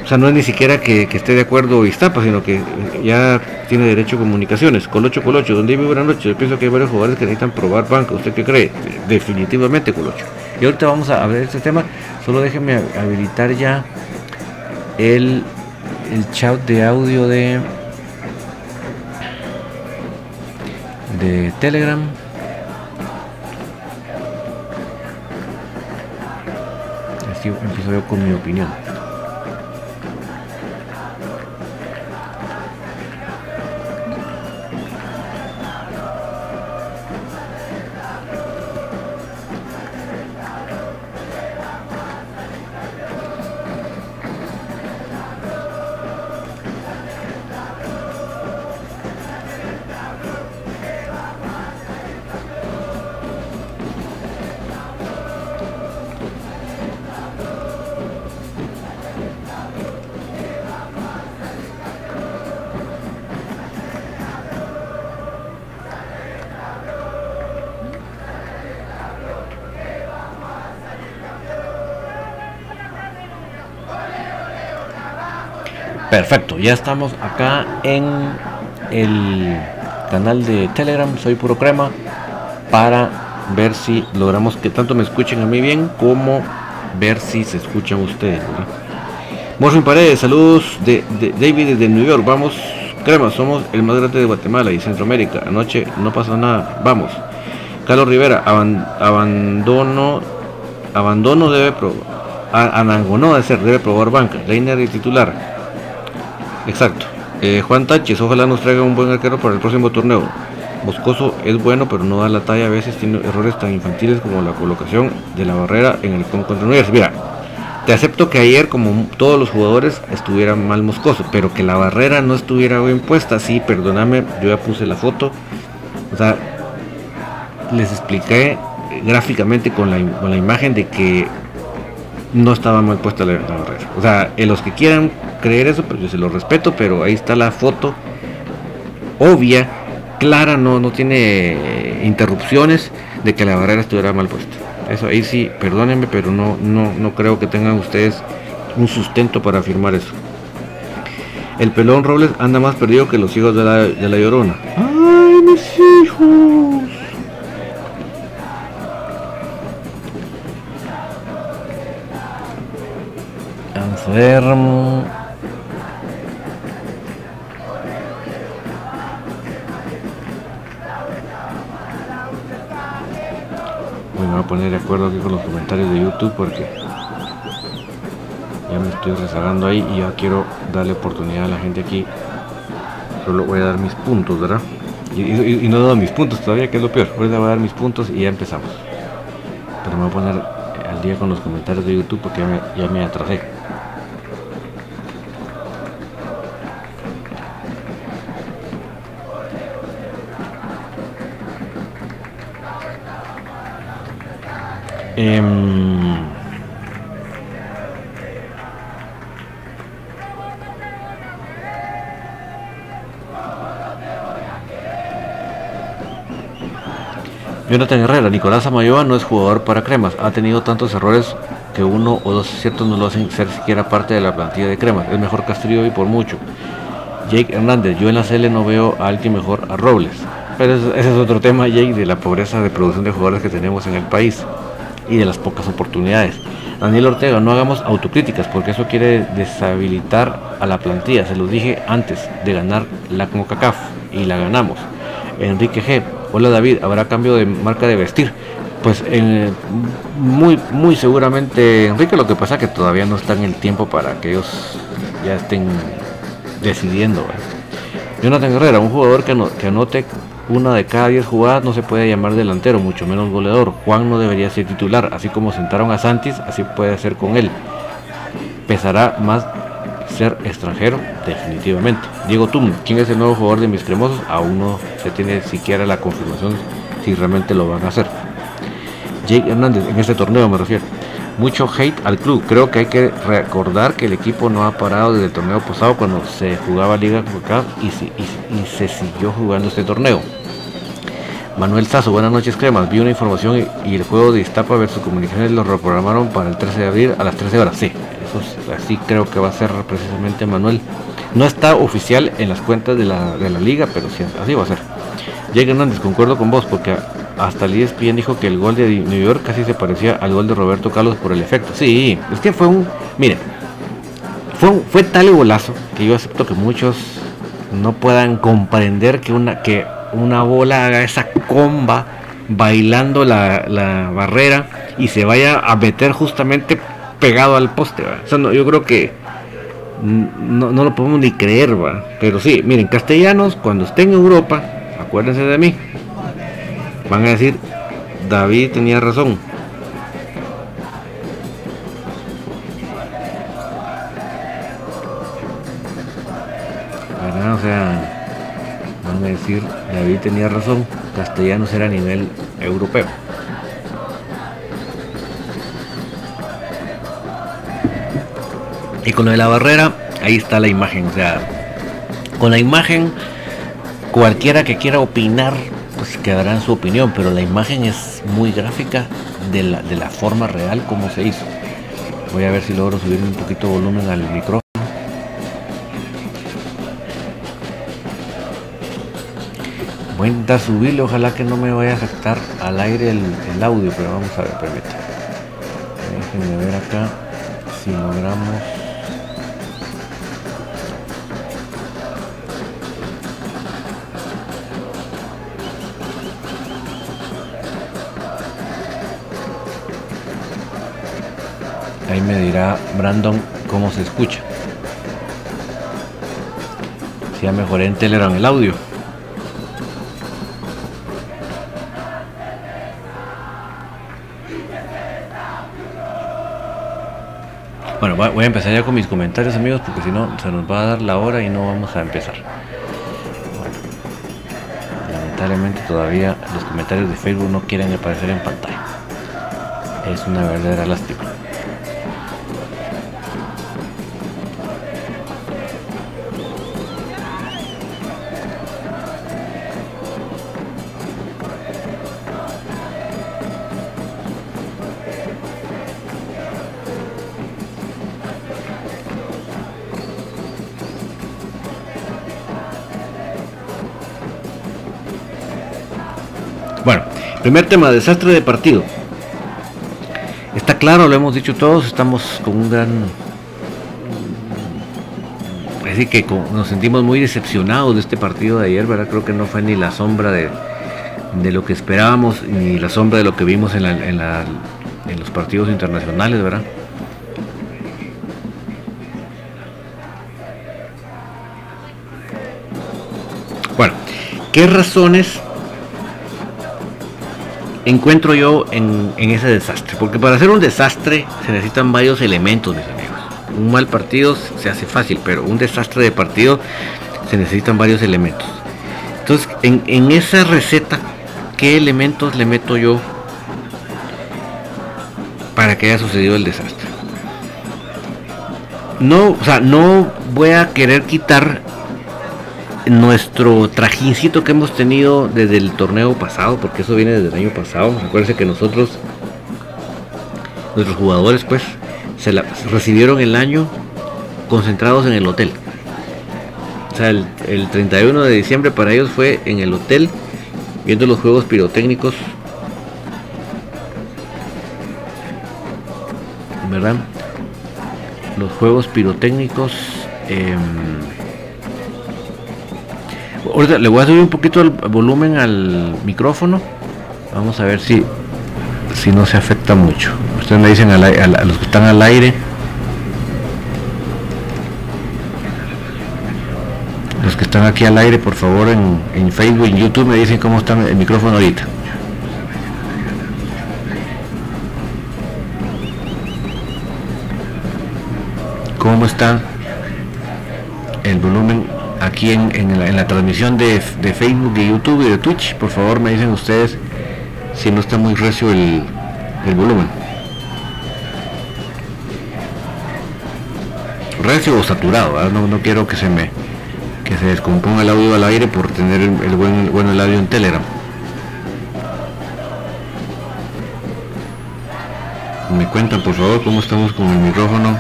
O sea, no es ni siquiera que, esté de acuerdo Iztapa, sino que ya tiene derecho a comunicaciones. Colocho, Colocho, donde vive buena noche. Yo pienso que hay varios jugadores que necesitan probar banca. ¿Usted qué cree? Definitivamente, Colocho. Y ahorita vamos a ver este tema. Solo déjenme habilitar ya el, el chat de audio de, de Telegram. Así empiezo yo con mi opinión. Perfecto, ya estamos acá en el canal de Telegram, soy puro crema, para ver si logramos que tanto me escuchen a mí bien como ver si se escuchan ustedes. Morfin Paredes, saludos de, David desde New York, vamos crema, somos el más grande de Guatemala y Centroamérica, anoche no pasa nada, vamos. Carlos Rivera, abandono, abandono debe probar, Anangonó ser, debe probar banca, Reiner y titular. Exacto. Eh, Juan Tánchez, ojalá nos traiga un buen arquero para el próximo torneo. Moscoso es bueno, pero no da la talla. A veces tiene errores tan infantiles como la colocación de la barrera en el contra Universidad. Mira, te acepto que ayer, como todos los jugadores, estuviera mal Moscoso, pero que la barrera no estuviera bien puesta. Sí, perdóname, yo ya puse la foto. O sea, les expliqué gráficamente con la, con la imagen de que no estaba mal puesta la, barrera. O sea, en los que quieran creer eso, pues yo se lo respeto, pero ahí está la foto obvia, clara, no, no tiene interrupciones de que la barrera estuviera mal puesta. Eso ahí sí, perdónenme, pero no, no, no creo que tengan ustedes un sustento para afirmar eso. El pelón Robles anda más perdido que los hijos de la, de la llorona. ¡Ay, mis hijos! Enfermo. Acuerdo aquí con los comentarios de YouTube porque ya me estoy rezagando ahí y ya quiero darle oportunidad a la gente aquí. Solo voy a dar mis puntos, ¿verdad? Y, no he dado mis puntos todavía, que es lo peor. Ahorita voy a dar mis puntos y ya empezamos. Pero me voy a poner al día con los comentarios de YouTube porque ya me atrasé. Em, Jonathan Herrera, Nicolás Amayoa no es jugador para cremas, ha tenido tantos errores que uno o dos ciertos no lo hacen ser siquiera parte de la plantilla de cremas, es mejor Castillo y por mucho. Jake Hernández, yo en la CL no veo a alguien mejor a Robles, pero ese es otro tema, Jake, de la pobreza de producción de jugadores que tenemos en el país y de las pocas oportunidades. Daniel Ortega, no hagamos autocríticas porque eso quiere deshabilitar a la plantilla. Se lo dije antes de ganar la CONCACAF y la ganamos. Enrique G. Hola David, ¿habrá cambio de marca de vestir? Pues muy, muy seguramente, Enrique, lo que pasa es que todavía no está en el tiempo para que ellos ya estén decidiendo. Jonathan Herrera, un jugador que, que anote una de cada 10 jugadas no se puede llamar delantero, mucho menos goleador. Juan no debería ser titular, así como sentaron a Santis, así puede ser con él. Pesará más ser extranjero, definitivamente. Diego Tum, ¿quién es el nuevo jugador de mis cremosos? Aún no se tiene siquiera la confirmación si realmente lo van a hacer. Jake Hernández, en este torneo me refiero. Mucho hate al club. Creo que hay que recordar que el equipo no ha parado desde el torneo pasado cuando se jugaba Liga Cup y, y se siguió jugando este torneo. Manuel Sazo, buenas noches cremas. Vi una información y, el juego de Iztapa versus Comunicaciones lo reprogramaron para el 13 de abril a las 13 horas. Sí, eso así creo que va a ser precisamente Manuel. No está oficial en las cuentas de la, liga, pero sí, así va a ser. Jake Hernández, concuerdo con vos, porque hasta el ESPN dijo que el gol de New York casi se parecía al gol de Roberto Carlos por el efecto. Sí, es que fue un. Mire, fue, fue tal golazo que yo acepto que muchos no puedan comprender que una, que una bola haga esa comba bailando la, barrera y se vaya a meter justamente pegado al poste. yo creo que no, lo podemos ni creer, pero sí, miren, castellanos, cuando estén en Europa, acuérdense de mí, van a decir, David tenía razón. O sea, van a decir, David tenía razón, castellanos era a nivel europeo. Y con lo de la barrera, ahí está la imagen. O sea, con la imagen, cualquiera que quiera opinar, pues quedará su opinión, pero la imagen es muy gráfica de la, de la forma real como se hizo. Voy a ver si logro subir un poquito de volumen al micrófono. Voy a intentar subirle, ojalá que no me vaya a afectar al aire el, audio, pero vamos a ver, permítanme. Déjenme ver acá si logramos. Me dirá Brandon cómo se escucha. Si ya mejoré en Telegram el audio. Bueno, voy a empezar ya con mis comentarios amigos porque si no se nos va a dar la hora y no vamos a empezar. lamentablemente todavía los comentarios de Facebook no quieren aparecer en pantalla. Es una verdadera lástima. Primer tema, desastre de partido. Está claro, lo hemos dicho todos, estamos con un gran... Es decir, que nos sentimos muy decepcionados de este partido de ayer, ¿verdad? Creo que no fue ni la sombra de, de lo que esperábamos, ni la sombra de lo que vimos en, en los partidos internacionales, ¿verdad? Bueno, ¿qué razones encuentro yo en, ese desastre? Porque para hacer un desastre se necesitan varios elementos, mis amigos. Un mal partido se hace fácil, pero un desastre de partido se necesitan varios elementos. Entonces, en, en esa receta, ¿qué elementos le meto yo para que haya sucedido el desastre? No, o sea, no voy a querer quitar nuestro trajincito que hemos tenido desde el torneo pasado, porque eso viene desde el año pasado. Recuerden que nosotros, nuestros jugadores, pues, se la, recibieron el año concentrados en el hotel. O sea, el, el 31 de diciembre para ellos fue en el hotel, viendo los juegos pirotécnicos. ¿Verdad? Los juegos pirotécnicos. Eh, Le voy a subir un poquito el volumen al micrófono. Vamos a ver si, si no se afecta mucho. Ustedes me dicen a, los que están al aire. Los que están aquí al aire, por favor, en, en Facebook en YouTube me dicen cómo está el micrófono ahorita. ¿Cómo está el volumen aquí en, la, transmisión de, Facebook, de YouTube y de Twitch. Por favor, me dicen ustedes si no está muy recio el, volumen. Recio o saturado, no, quiero que se me que se descomponga el audio al aire por tener el, buen, el audio en Telegram. Me cuentan por favor cómo estamos con el micrófono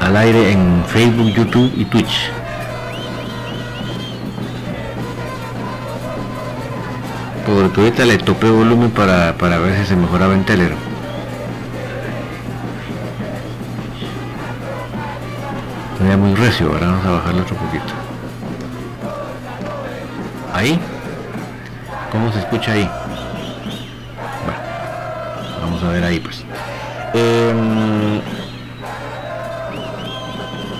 al aire en Facebook, YouTube y Twitch. Porque ahorita le topé volumen para, para ver si se mejoraba en Telegram. Sería muy recio, ahora vamos a bajarlo otro poquito. Ahí. ¿Cómo se escucha ahí? Bueno, vamos a ver ahí pues. Eh,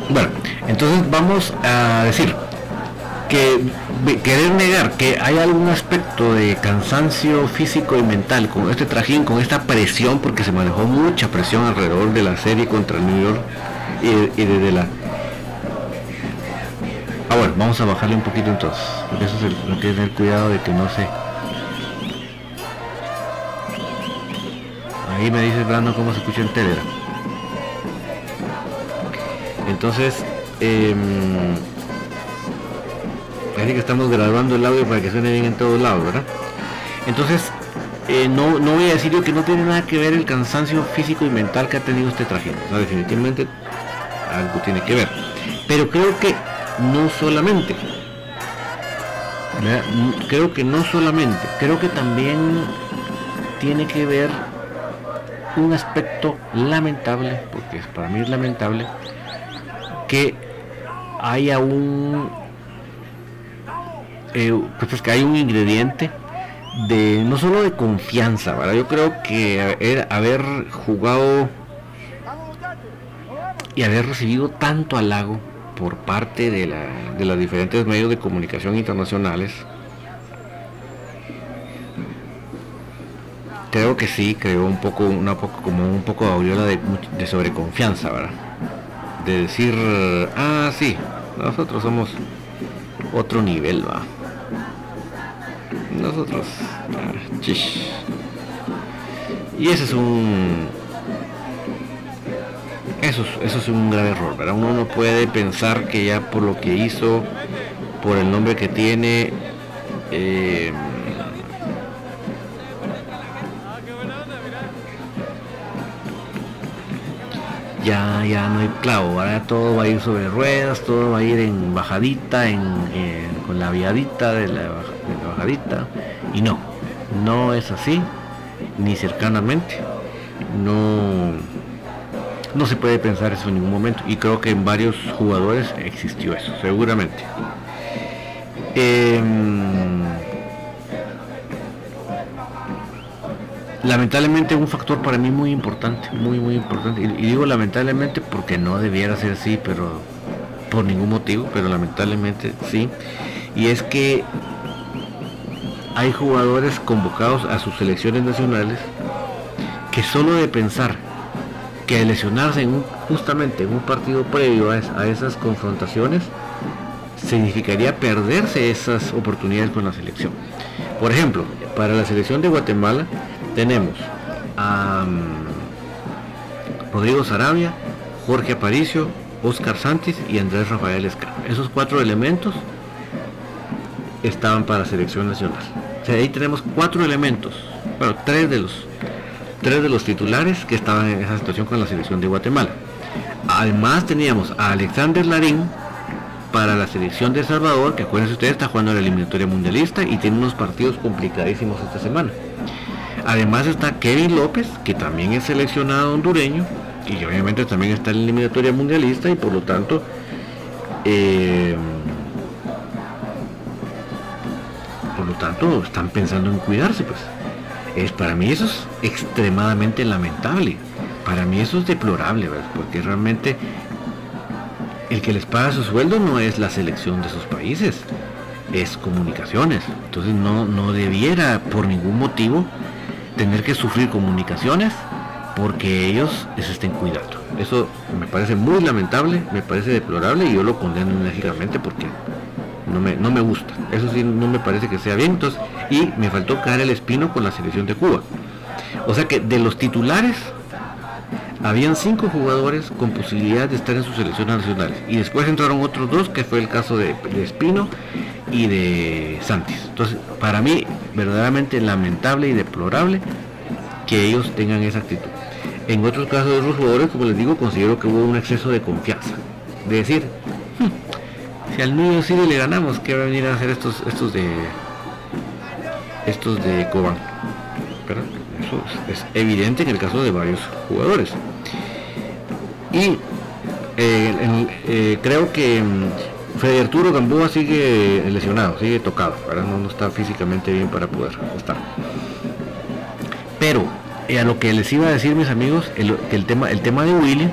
bueno, entonces vamos a decir que querer negar que hay algún aspecto de cansancio físico y mental con este trajín, con esta presión, porque se manejó mucha presión alrededor de la serie contra New York y, desde la... Ah, bueno, vamos a bajarle un poquito entonces, porque eso es lo que tener cuidado de que no se... Ahí me dice Brando cómo se escucha en Telegram. Entonces, eh, que estamos grabando el audio para que suene bien en todos lados, ¿verdad? Entonces, eh, no, no voy a decir yo que no tiene nada que ver el cansancio físico y mental que ha tenido este traje. definitivamente algo tiene que ver. Pero creo que no solamente. Creo que no solamente. Creo que también tiene que ver un aspecto lamentable, porque para mí es lamentable, que haya un eh, pues que hay un ingrediente de no solo de confianza, ¿verdad? Yo creo que haber, jugado y haber recibido tanto halago por parte de, la, de los diferentes medios de comunicación internacionales, creo que sí creó un poco, una poco como un poco de aureola de, de sobreconfianza, ¿verdad? de decir, ah, sí, nosotros somos otro nivel, va. Nosotros, ah, Y ese es un... Eso, eso es un grave error, ¿verdad? Uno no puede pensar que ya por lo que hizo, por el nombre que tiene, eh, ya, ya no hay clavo, ahora todo va a ir sobre ruedas, todo va a ir en bajadita, en, con la viadita de la, bajadita, y no, no es así, ni cercanamente, no, no se puede pensar eso en ningún momento, y creo que en varios jugadores existió eso, seguramente. Em, lamentablemente un factor para mí muy importante, muy muy importante. Y, digo lamentablemente porque no debiera ser así, pero por ningún motivo, pero lamentablemente sí. y es que hay jugadores convocados a sus selecciones nacionales que solo de pensar que lesionarse en justamente en un partido previo a, esas confrontaciones significaría perderse esas oportunidades con la selección. Por ejemplo, para la selección de Guatemala tenemos a mm, Rodrigo Sarabia, Jorge Aparicio, Oscar Santis y Andrés Rafael Escar. Esos cuatro elementos estaban para la selección nacional. Ahí tenemos cuatro elementos, bueno, tres de los tres de los titulares que estaban en esa situación con la selección de Guatemala. Además teníamos a Alexander Larín para la selección de Salvador, que acuérdense ustedes está jugando la eliminatoria mundialista y tiene unos partidos complicadísimos esta semana. Además está Kevin López, que también es seleccionado hondureño y obviamente también está en la eliminatoria mundialista y por lo tanto eh, por lo tanto están pensando en cuidarse pues. Es para mí eso es extremadamente lamentable. Para mí eso es deplorable porque realmente el que les paga su sueldo no es la selección de sus países es comunicaciones. Entonces no, no debiera por ningún motivo tener que sufrir comunicaciones porque ellos se estén cuidando. Eso me parece muy lamentable, me parece deplorable y yo lo condeno enérgicamente porque no me, no me gusta. Eso sí, no me parece que sea bien. Entonces, y me faltó caer el espino con la selección de Cuba. O sea que de los titulares, habían cinco jugadores con posibilidad de estar en sus selecciones nacionales. Y después entraron otros dos, que fue el caso de, Espino y de Santis. Entonces, para mí, verdaderamente lamentable y deplorable que ellos tengan esa actitud. En otros casos de los jugadores, como les digo, considero que hubo un exceso de confianza. De decir, hmm, si al niño sí le ganamos, ¿qué va a venir a hacer estos, estos de estos de Cobán? Es, evidente en el caso de varios jugadores. Y eh, eh, creo que mm, Fede Arturo Gamboa sigue lesionado, sigue tocado, No, está físicamente bien para poder estar. Pero y a lo que les iba a decir mis amigos, el, el, tema, el tema de Willy,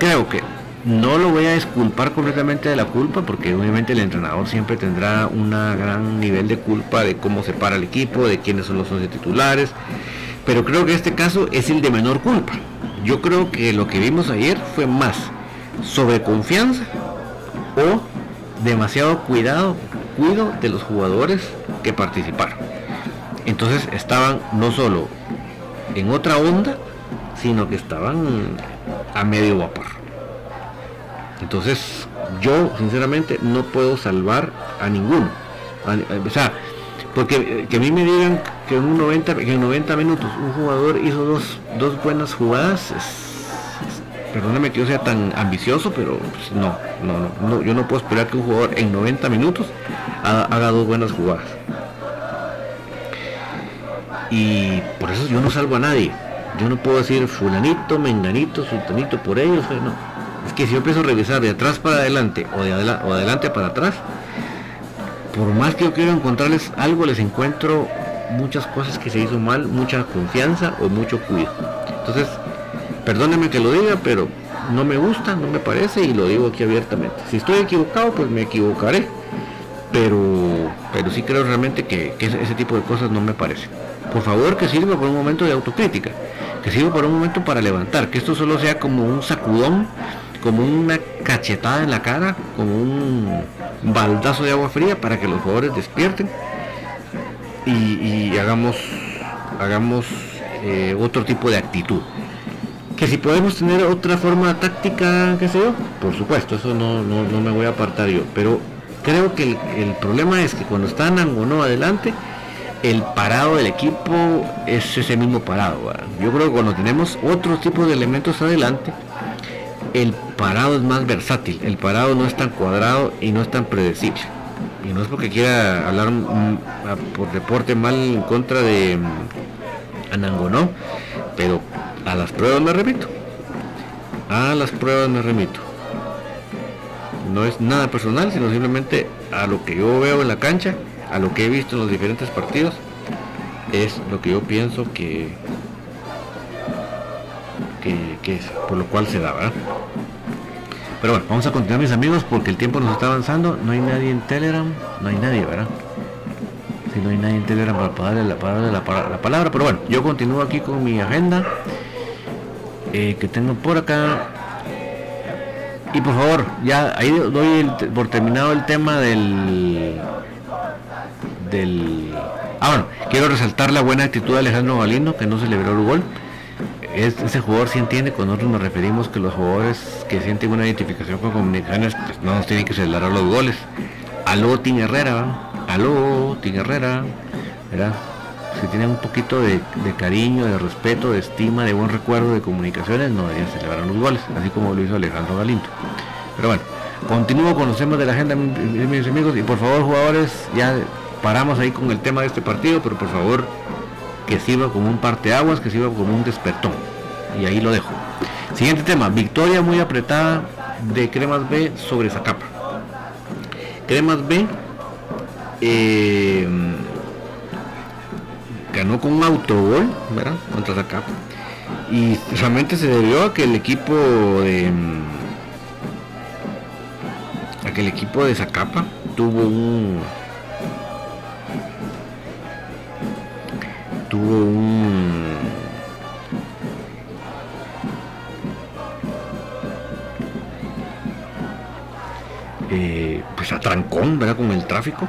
creo que no lo voy a disculpar completamente de la culpa, porque obviamente el entrenador siempre tendrá un gran nivel de culpa de cómo se para el equipo, de quiénes son los 11 titulares, pero creo que este caso es el de menor culpa. Yo creo que lo que vimos ayer fue más sobre confianza o demasiado cuidado, cuido de los jugadores que participaron. Entonces estaban no solo en otra onda, sino que estaban a medio vapor. Entonces, yo sinceramente no puedo salvar a ninguno. O sea, porque eh, que a mí me digan que en, un 90, en 90 minutos un jugador hizo dos, dos buenas jugadas, perdóname que yo sea tan ambicioso, pero pues, no, no, no, yo no puedo esperar que un jugador en 90 minutos haga dos buenas jugadas y por eso yo no salvo a nadie. Yo no puedo decir fulanito, menganito, sultanito por ellos, no. Es que si yo empiezo a revisar de atrás para adelante o de adelante para atrás, por más que yo quiera encontrarles algo, les encuentro muchas cosas que se hizo mal, mucha confianza o mucho cuidado. Entonces, perdónenme que lo diga, pero no me gusta, no me parece y lo digo aquí abiertamente. Si estoy equivocado, pues me equivocaré. Pero, pero sí creo realmente que, ese tipo de cosas no me parecen por favor que sirva por un momento de autocrítica, que sirva por un momento para levantar, que esto solo sea como un sacudón, como una cachetada en la cara, como un baldazo de agua fría para que los jugadores despierten y, hagamos, hagamos eh, otro tipo de actitud. Que si podemos tener otra forma táctica, qué sé yo, por supuesto, eso no, no, me voy a apartar yo, pero creo que el, el problema es que cuando están o no adelante, el parado del equipo es ese mismo parado. Yo creo que cuando tenemos otros tipos de elementos adelante, el parado es más versátil, el parado no es tan cuadrado y no es tan predecible. Y no es porque quiera hablar por deporte mal en contra de mm, Anango, no, pero a las pruebas me remito. A las pruebas me remito. No es nada personal, sino simplemente a lo que yo veo en la cancha a lo que he visto en los diferentes partidos, es lo que yo pienso que, que, es, por lo cual se da, Pero bueno, vamos a continuar mis amigos porque el tiempo nos está avanzando. No hay nadie en Telegram, no hay nadie, ¿verdad? Si no hay nadie en Telegram para darle la, para la, la, palabra. Pero bueno, yo continúo aquí con mi agenda eh, que tengo por acá. Y por favor, ya ahí doy por terminado el tema del del ah bueno quiero resaltar la buena actitud de Alejandro Galindo que no celebró el gol es, ese jugador sí entiende cuando nosotros nos referimos que los jugadores que sienten una identificación con comunicaciones pues no nos tienen que celebrar los goles aló Tim Herrera aló Tim Herrera ¿verdad? si tienen un poquito de, cariño, de respeto, de estima, de buen recuerdo de comunicaciones, no deberían celebrar los goles, así como lo hizo Alejandro Galindo. Pero bueno, continúo con los temas de la agenda, mis amigos, y por favor, jugadores, ya paramos ahí con el tema de este partido, pero por favor, que sirva como un parteaguas, que sirva como un despertón. Y ahí lo dejo. Siguiente tema, victoria muy apretada de Cremas B sobre Zacapa. Cremas B eh, ganó con un autogol, ¿verdad? Contra Zacapa. Y realmente se debió a que el equipo de a que el equipo de Zacapa tuvo un tuvo un eh, pues atrancón ¿verdad? con el tráfico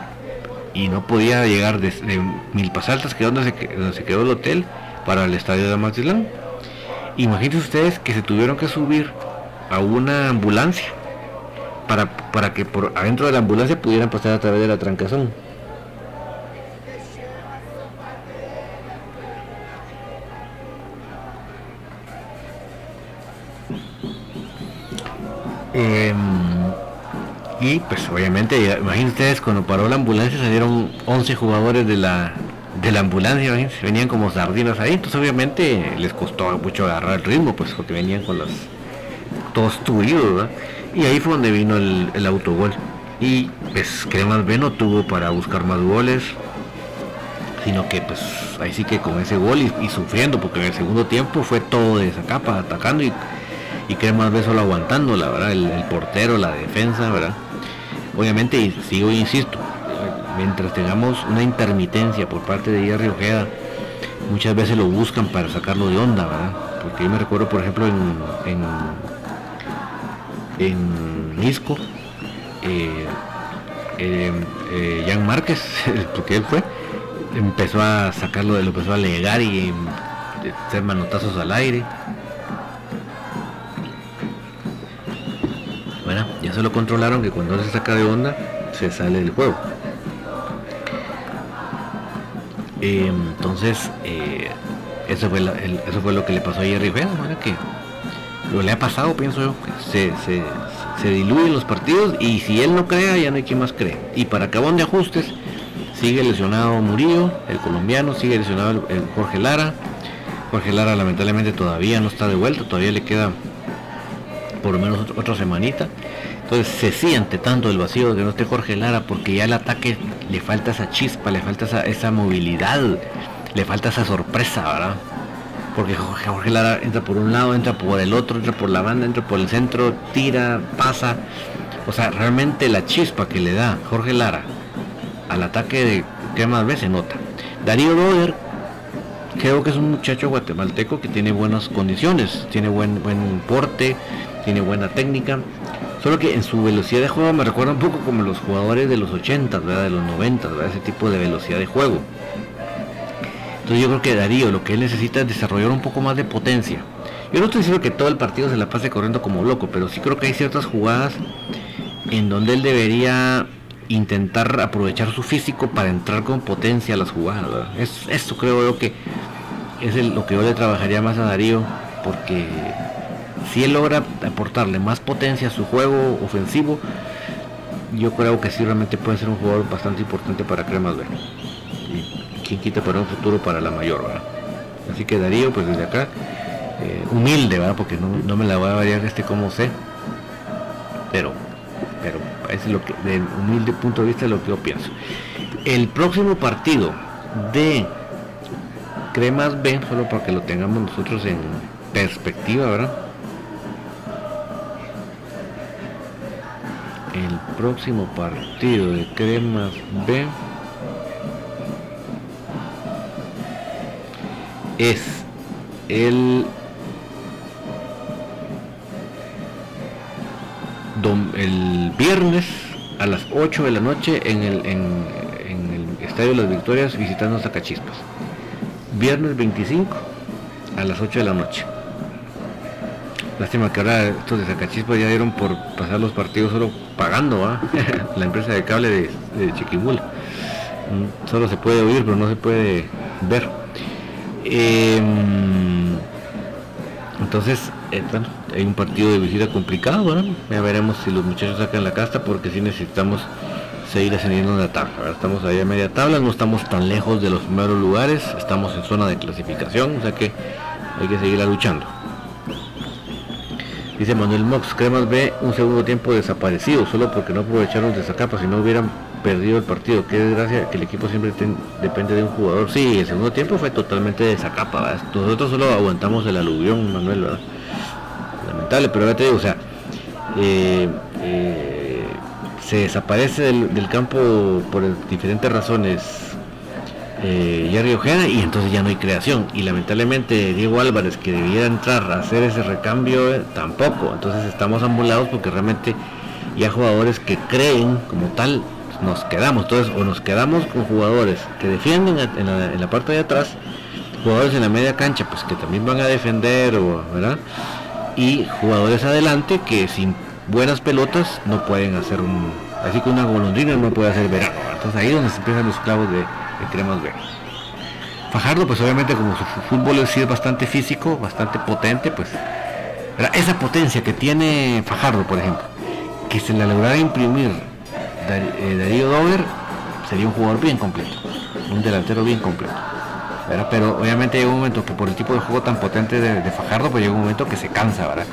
y no podía llegar desde Milpas Altas, que es donde se, quedó el hotel, para el estadio de Amatlán. Imagínense ustedes que se tuvieron que subir a una ambulancia para, para que por adentro de la ambulancia pudieran pasar a través de la trancazón. Eh, y pues obviamente, imagínense ustedes, cuando paró la ambulancia salieron 11 jugadores de la, de la ambulancia, venían como sardinas ahí, entonces obviamente les costó mucho agarrar el ritmo, pues porque venían con los todos tuidos, Y ahí fue donde vino el, autogol. Y pues Cremas B no tuvo para buscar más goles, sino que pues ahí sí que con ese gol y, sufriendo, porque en el segundo tiempo fue todo de esa capa, atacando y, y Cremas B solo aguantando, la verdad, el, portero, la defensa, ¿verdad? Obviamente, y sigo insisto, mientras tengamos una intermitencia por parte de Jerry Ojeda, muchas veces lo buscan para sacarlo de onda, ¿verdad? Porque yo me recuerdo, por ejemplo, en, en, en Isco, eh, eh, eh, Jan Márquez, <laughs> porque él fue, empezó a sacarlo, de lo empezó a alegar y hacer manotazos al aire. Se lo controlaron que cuando se saca de onda se sale del juego. Eh, entonces, eh, eso, fue eso fue lo que le pasó a Jerry Vega, que lo le ha pasado, pienso yo, se, se, se, diluyen los partidos y si él no crea, ya no hay quien más cree. Y para acabón de ajustes, sigue lesionado Murillo, el colombiano, sigue lesionado el Jorge Lara. Jorge Lara lamentablemente todavía no está de vuelta, todavía le queda por lo menos otra semanita. Entonces se siente tanto el vacío de que no esté Jorge Lara porque ya el ataque le falta esa chispa, le falta esa, movilidad, le falta esa sorpresa, ¿verdad? Porque Jorge Lara entra por un lado, entra por el otro, entra por la banda, entra por el centro, tira, pasa. O sea, realmente la chispa que le da Jorge Lara al ataque de más veces se nota. Darío Doder creo que es un muchacho guatemalteco que tiene buenas condiciones, tiene buen, buen porte, tiene buena técnica, solo que en su velocidad de juego me recuerda un poco como los jugadores de los 80, ¿verdad? de los 90, ¿verdad? ese tipo de velocidad de juego. Entonces yo creo que Darío lo que él necesita es desarrollar un poco más de potencia. Yo no estoy diciendo que todo el partido se la pase corriendo como loco, pero sí creo que hay ciertas jugadas en donde él debería intentar aprovechar su físico para entrar con potencia a las jugadas. Es, esto creo yo que es lo que yo le trabajaría más a Darío, porque si él logra aportarle más potencia a su juego ofensivo, yo creo que sí realmente puede ser un jugador bastante importante para Cremas. Y quien quita para un futuro para la mayor, ¿verdad? Así que Darío, pues desde acá, eh, humilde, ¿verdad? Porque no, me la voy a variar este como sé. Pero, pero es lo que, del humilde punto de vista, lo que yo pienso. El próximo partido de Cremas B, solo para que lo tengamos nosotros en perspectiva, ¿verdad? Próximo partido de Cremas B es el el viernes a las 8 de la noche en el, en, el Estadio de las Victorias visitando Zacachispas. Viernes 25 a las 8 de la noche. Lástima que ahora estos de Zacachispas ya dieron por pasar los partidos solo pagando <laughs> la empresa de cable de, de Chiquimula. Mm, solo se puede oír, pero no se puede ver. Em, entonces, eh, bueno, hay un partido de visita complicado, Ya veremos si los muchachos sacan la casta porque si necesitamos seguir ascendiendo en la tabla. Estamos ahí a media tabla, no estamos tan lejos de los primeros lugares, estamos en zona de clasificación, o sea que hay que seguir luchando. Dice Manuel Mox, Cremas ve un segundo tiempo desaparecido, solo porque no aprovecharon de esa capa, si no hubieran perdido el partido. Qué desgracia que el equipo siempre depende de un jugador. Sí, el segundo tiempo fue totalmente de esa capa. Nosotros solo aguantamos el aluvión, Manuel, ¿verdad? Lamentable, pero ya te digo, o sea, eh, eh, se desaparece del, campo por diferentes razones eh, Jerry y entonces ya no hay creación. Y lamentablemente Diego Álvarez, que debiera entrar a hacer ese recambio, eh, tampoco. Entonces estamos ambulados porque realmente ya jugadores que creen como tal nos quedamos. Entonces, o nos quedamos con jugadores que defienden en la, parte de atrás, jugadores en la media cancha, pues que también van a defender, o, ¿verdad? Y jugadores adelante que sin buenas pelotas no pueden hacer un. Así que una golondrina no puede hacer verano. Entonces ahí es donde se empiezan los clavos de, de cremas ver. Fajardo, pues obviamente como su fútbol es bastante físico, bastante potente, pues esa potencia que tiene Fajardo, por ejemplo, que se la lograra imprimir eh, Darío Dover sería un jugador bien completo, un delantero bien completo. Pero obviamente llega un momento que por el tipo de juego tan potente de, Fajardo, pues llega un momento que se cansa, ¿verdad?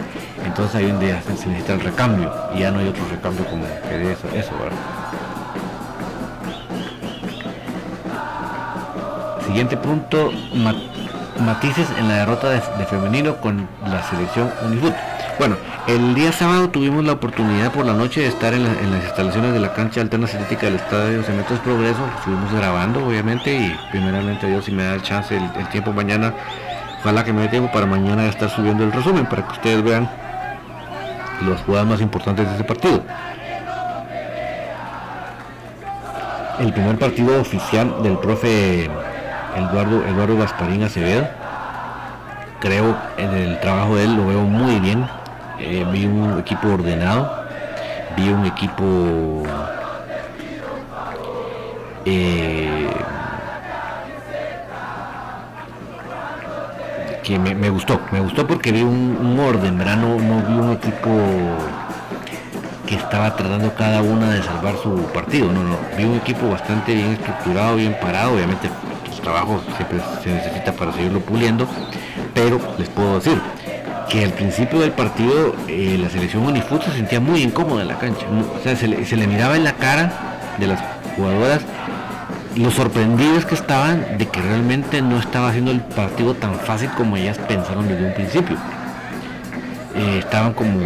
Entonces ahí un día se necesita el recambio y ya no hay otro recambio como que eso, eso ¿verdad? Siguiente punto, matices en la derrota de, femenino con la selección Unifut. Bueno, el día sábado tuvimos la oportunidad por la noche de estar en, las instalaciones de la cancha alterna del Estadio Cementos Progreso. Estuvimos grabando, obviamente, y primeramente Dios, si me da el chance, el, tiempo mañana, ojalá que me dé tiempo para mañana estar subiendo el resumen para que ustedes vean los jugadas más importantes de este partido. El primer partido oficial del profe Eduardo, Eduardo Gasparín Acevedo. Creo en el trabajo de él lo veo muy bien eh, vi un equipo ordenado, vi un equipo eh, que me, gustó, me gustó porque vi un, orden, ¿verdad? No, vi un equipo que estaba tratando cada una de salvar su partido, no, no, vi un equipo bastante bien estructurado, bien parado, obviamente los trabajos siempre se necesita para seguirlo puliendo, pero les puedo decir, que al principio del partido eh, la selección Unifut se sentía muy incómoda en la cancha. O sea, se le, miraba en la cara de las jugadoras lo sorprendidos que estaban de que realmente no estaba haciendo el partido tan fácil como ellas pensaron desde un principio. Eh, estaban como,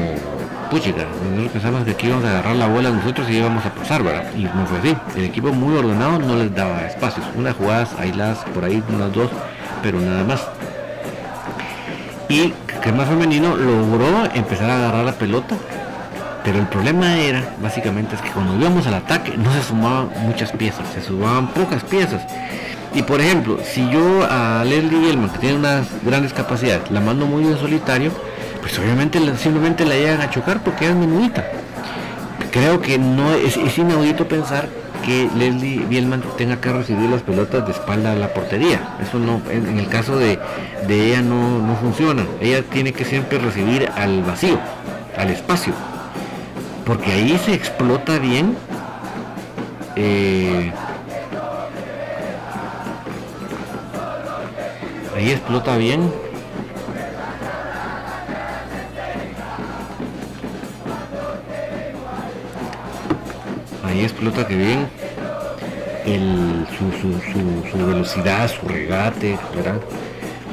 puchica, nosotros pensamos que aquí íbamos a agarrar la bola nosotros y íbamos a pasar, ¿verdad? Y no fue así. El equipo muy ordenado no les daba espacios. Unas jugadas aisladas por ahí, unas dos, pero nada más. Y que más femenino logró empezar a agarrar la pelota. Pero el problema era, básicamente, es que cuando íbamos al ataque no se sumaban muchas piezas, se sumaban pocas piezas. Y por ejemplo, si yo a Leslie Elman, que tiene unas grandes capacidades, la mando muy en solitario, pues obviamente simplemente la llegan a chocar porque es menudita. Creo que no es, es inaudito pensar que Leslie Bielman tenga que recibir las pelotas de espalda a la portería. Eso no, en, el caso de, ella no, funciona. Ella tiene que siempre recibir al vacío, al espacio. Porque ahí se explota bien. Eh, ahí explota bien ahí explota que bien el, su, velocidad, su regate, ¿verdad?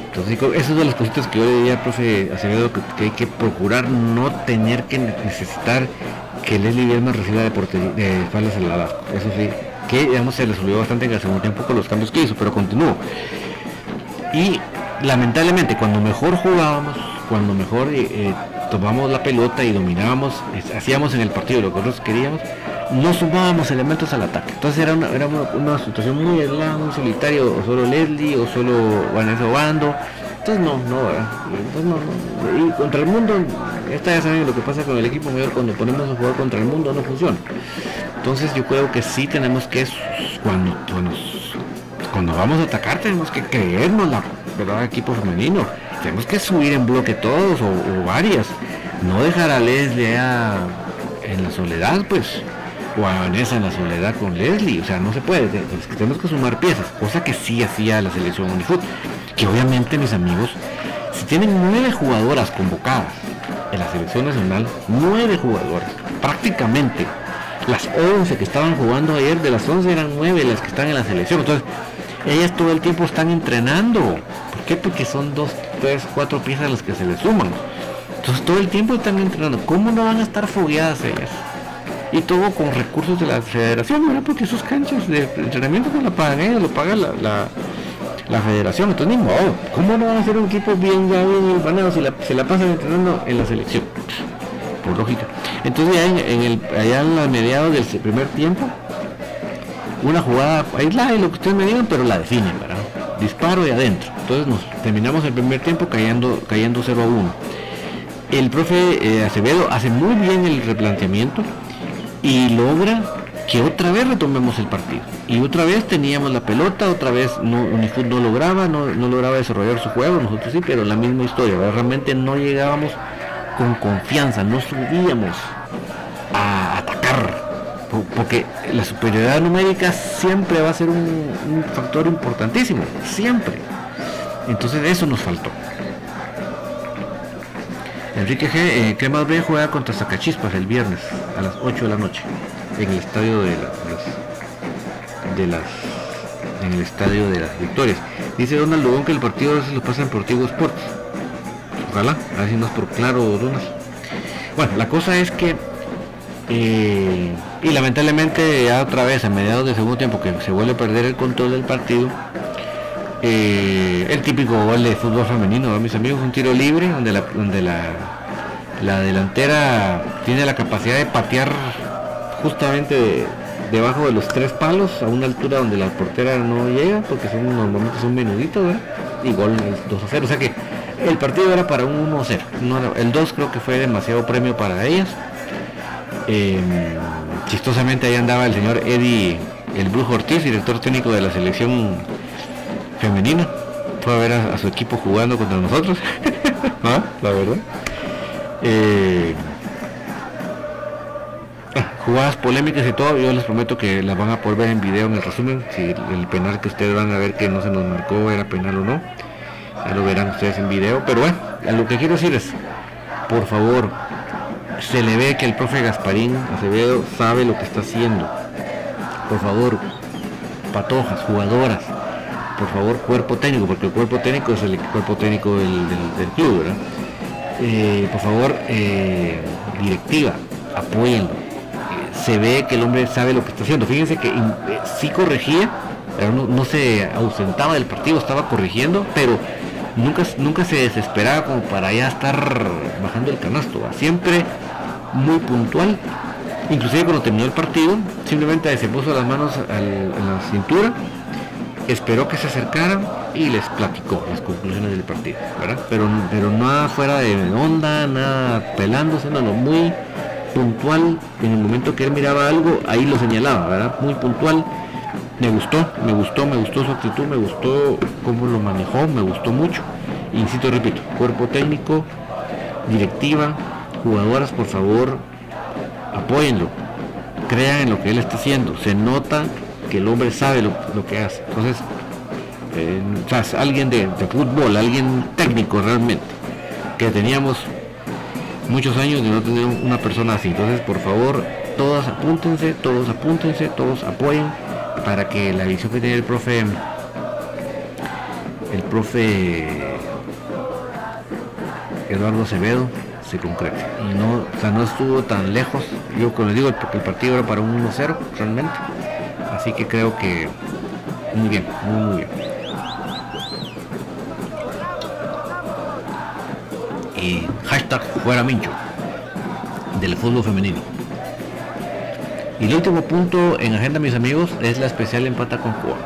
Entonces, esas son las cositas que yo le diría, profe Acevedo, que, que, hay que procurar no tener que necesitar que Leslie Bielman reciba de, de espaldas al lado. Eso sí, que digamos se resolvió bastante en el segundo tiempo con los cambios que hizo, pero continuó. Y lamentablemente cuando mejor jugábamos, cuando mejor eh, eh, tomamos la pelota y dominábamos, hacíamos en el partido lo que nosotros queríamos, no sumábamos elementos al ataque. Entonces era una, era una, situación muy muy solitario, o solo Leslie, o solo Vanessa Bando. Entonces no, no, Entonces no, Y contra el mundo, esta ya saben lo que pasa con el equipo mayor cuando ponemos a jugar contra el mundo no funciona. Entonces yo creo que sí tenemos que cuando, cuando vamos a atacar tenemos que creernos la verdad equipo femenino. Tenemos que subir en bloque todos o, varias. No dejar a Leslie en la soledad, pues o a Vanessa en la soledad con Leslie, o sea, no se puede, tenemos que sumar piezas, cosa que sí hacía la selección Unifoot, que obviamente mis amigos, si tienen nueve jugadoras convocadas en la selección nacional, nueve jugadoras, prácticamente las 11 que estaban jugando ayer, de las 11 eran nueve las que están en la selección, entonces ellas todo el tiempo están entrenando, ¿por qué? Porque son dos, tres, cuatro piezas las que se les suman, entonces todo el tiempo están entrenando, ¿cómo no van a estar fogueadas ellas? Y todo con recursos de la federación, ¿verdad? Porque esos canchas de entrenamiento no la pagan ellos, lo paga la, la, federación. Entonces, ni modo, ¿cómo no van a ser un equipo bien ya bien si la, se la pasan entrenando en la selección? Por lógica. Entonces, ya en, el, allá en los mediados del primer tiempo, una jugada aislada y lo que ustedes me digan, pero la definen, ¿verdad? Disparo y adentro. Entonces nos terminamos el primer tiempo cayendo, cayendo 0 a 1. El profe eh, Acevedo hace muy bien el replanteamiento y logra que otra vez retomemos el partido. Y otra vez teníamos la pelota, otra vez no, no lograba, no, lograba desarrollar su juego, nosotros sí, pero la misma historia, realmente no llegábamos con confianza, no subíamos a atacar, porque la superioridad numérica siempre va a ser un, factor importantísimo, siempre. Entonces eso nos faltó. Enrique G. Eh, Cremas B juega contra Zacachispas el viernes a las 8 de la noche en el estadio de, las, de las en el estadio de las victorias. Dice Donald Lugón que el partido se lo pasa en Portivo Sports. Ojalá, más por claro Donald. Bueno, la cosa es que eh, y lamentablemente ya otra vez a mediados de segundo tiempo que se vuelve a perder el control del partido el típico gol de fútbol femenino, mis amigos, un tiro libre donde la, donde la, la delantera tiene la capacidad de patear justamente debajo de los tres palos a una altura donde la portera no llega porque son normalmente son menuditos y gol 2 a 0 o sea que el partido era para un 1 a 0 el 2 creo que fue demasiado premio para ellas. Em, chistosamente ahí andaba el señor Eddie el Brujo Ortiz director técnico de la selección femenina. Fue a ver a, su equipo jugando contra nosotros. <laughs> ¿Ah? La verdad. Eh, ah, jugadas polémicas y todo, yo les prometo que las van a poder ver en video en el resumen, si el, penal que ustedes van a ver que no se nos marcó era penal o no, ya lo verán ustedes en video, pero bueno, lo que quiero decir es, por favor, se le ve que el profe Gasparín Acevedo sabe lo que está haciendo, por favor, patojas, jugadoras, por favor, cuerpo técnico, porque el cuerpo técnico es el cuerpo técnico del, club, ¿verdad? Eh, por favor, eh, directiva, apóyenlo. se ve que el hombre sabe lo que está haciendo. Fíjense que eh, sí corregía, pero no, se ausentaba del partido, estaba corrigiendo, pero nunca, nunca se desesperaba como para ya estar bajando el canasto. Siempre muy puntual. Inclusive cuando terminó el partido, simplemente se puso las manos en la cintura esperó que se acercaran y les platicó las conclusiones del partido, ¿verdad? Pero, pero nada fuera de onda, nada pelándose, no, muy puntual. En el momento que él miraba algo, ahí lo señalaba, ¿verdad? Muy puntual. Me gustó, me gustó, me gustó su actitud, me gustó cómo lo manejó, me gustó mucho. Insisto, repito, cuerpo técnico, directiva, jugadoras, por favor, apóyenlo, crean en lo que él está haciendo. Se nota que el hombre sabe lo, que hace. Entonces, eh, alguien de, fútbol, alguien técnico realmente, que teníamos muchos años de no tener una persona así. Entonces, por favor, todos apúntense, todos apúntense, todos apoyen para que la visión que tiene el profe, el profe Eduardo Acevedo se concrete. No, o sea, no estuvo tan lejos yo les digo, el, partido era para un 1-0 realmente. Así que creo que muy bien, muy, bien. Y hashtag fuera Mincho del fútbol femenino. Y el último punto en agenda, mis amigos, es la especial empata con Cuba.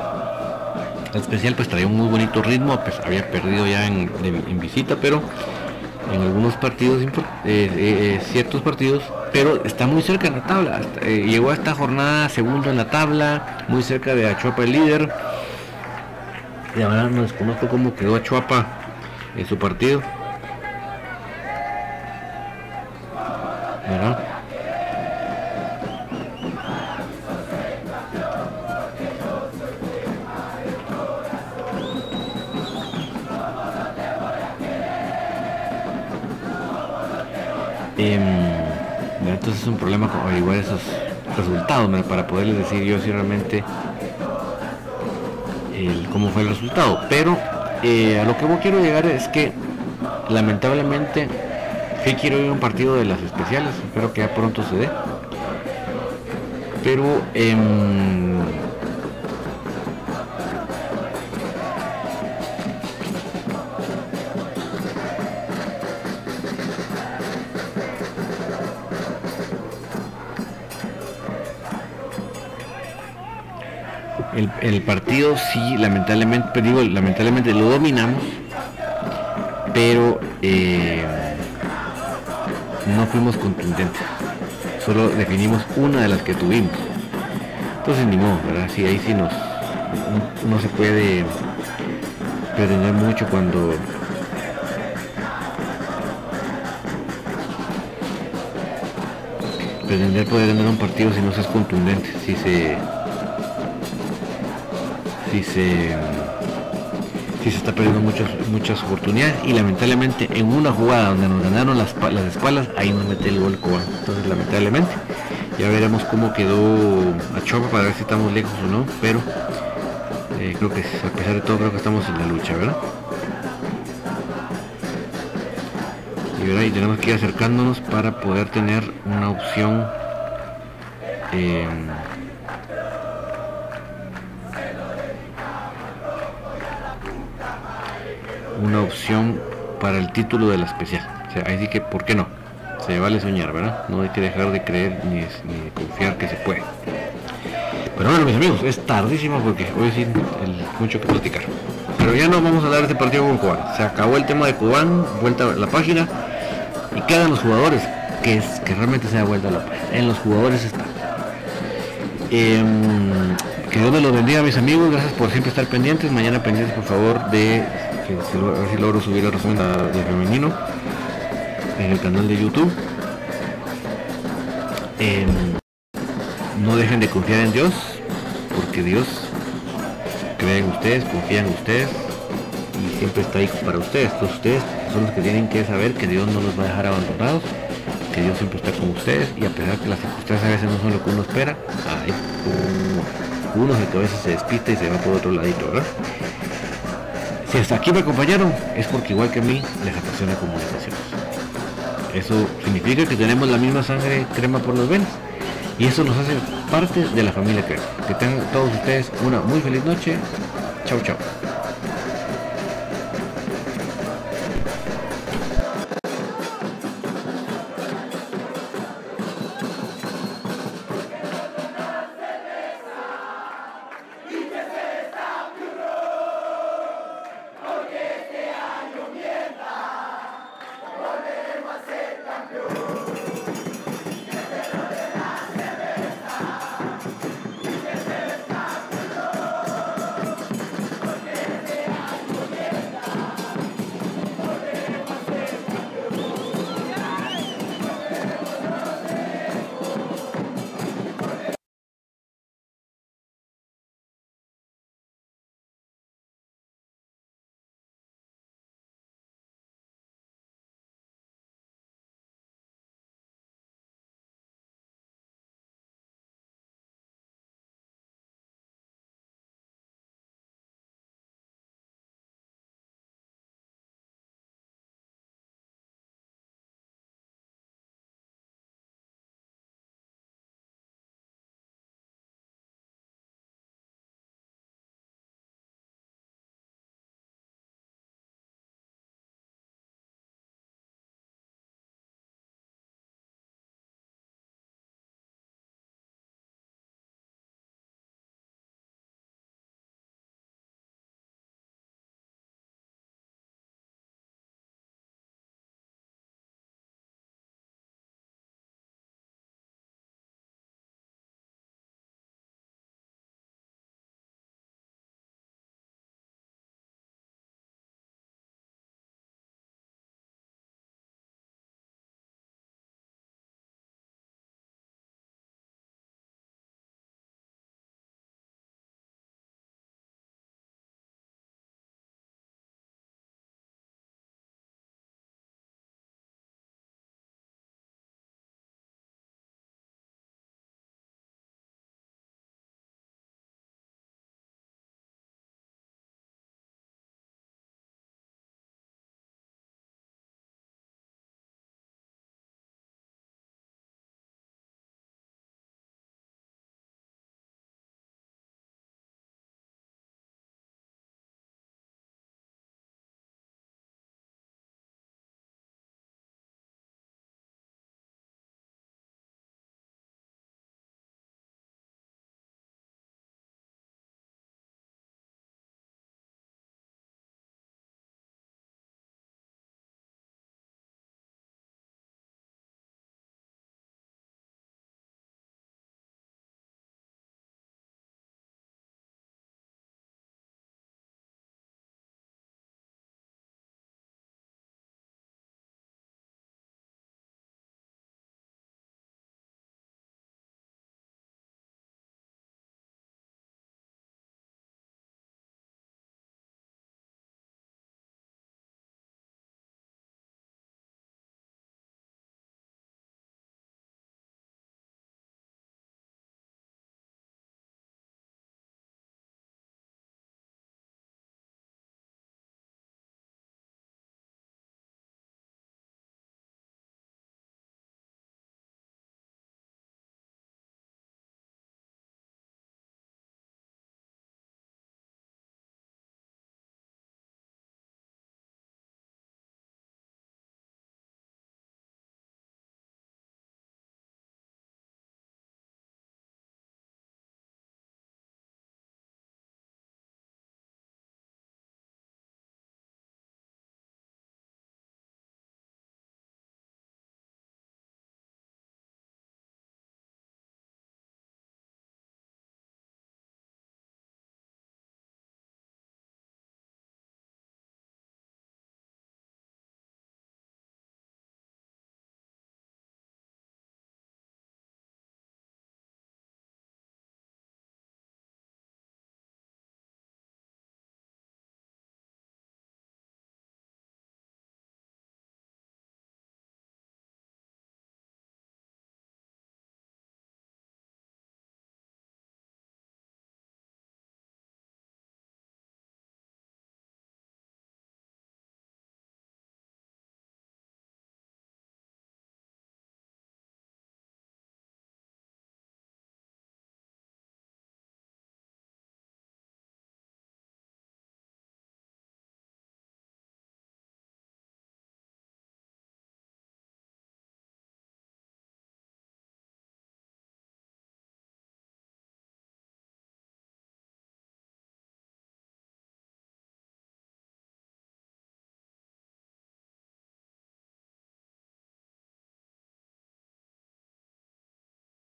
La especial pues traía un muy bonito ritmo, pues había perdido ya en, visita, pero en algunos partidos, eh, eh, eh, ciertos partidos, pero está muy cerca en la tabla. llegó a esta jornada segundo en la tabla, muy cerca de Achuapa el líder. Y ahora no desconozco cómo quedó Achuapa en su partido. Para poderles decir yo si realmente cómo fue el resultado. Pero eh, a lo que yo quiero llegar es que lamentablemente que quiero ir a un partido de las especiales, espero que ya pronto se dé. Pero eh, partido sí, lamentablemente, digo, lamentablemente lo dominamos, pero eh, no fuimos contundentes. Solo definimos una de las que tuvimos. Entonces ni modo, ¿verdad? Sí, ahí sí nos no, se puede pretender mucho cuando pretender poder ganar un partido si no se es contundente, si se si se si se está perdiendo muchas muchas oportunidades y lamentablemente en una jugada donde nos ganaron las, las espaldas ahí nos mete el gol Cobán. Entonces lamentablemente ya veremos cómo quedó a Chopa para ver si estamos lejos o no pero eh, creo que a pesar de todo creo que estamos en la lucha verdad y, y tenemos que ir acercándonos para poder tener una opción eh, una opción para el título de la especial. O sea, ahí sí que, ¿por qué no? Se vale soñar, ¿verdad? No hay que dejar de creer ni, ni confiar que se puede. Pero bueno, mis amigos, es tardísimo porque hoy sí mucho que platicar. Pero ya no vamos a hablar de este partido con Cubán. Se acabó el tema de Cubán, vuelta a la página y quedan los jugadores, que es que realmente se da vuelta a la página. En los jugadores está. Eh, que Dios me los bendiga mis amigos, gracias por siempre estar pendientes. Mañana pendientes por favor de si, logro subir el resumen de femenino en el canal de YouTube. Em, no dejen de confiar en Dios, porque Dios cree en ustedes, confía en ustedes y siempre está ahí para ustedes. Entonces ustedes son los que tienen que saber que Dios no los va a dejar abandonados, que Dios siempre está con ustedes y a pesar que las circunstancias a veces no son lo que uno espera, uno es el que a veces se despista y se va por otro ladito, ¿verdad? Si hasta aquí me acompañaron, es porque igual que a mí les apasiona comunicaciones. Eso significa que tenemos la misma sangre crema por los venas. Y eso nos hace parte de la familia crema. Que tengan todos ustedes una muy feliz noche. Chau, chau.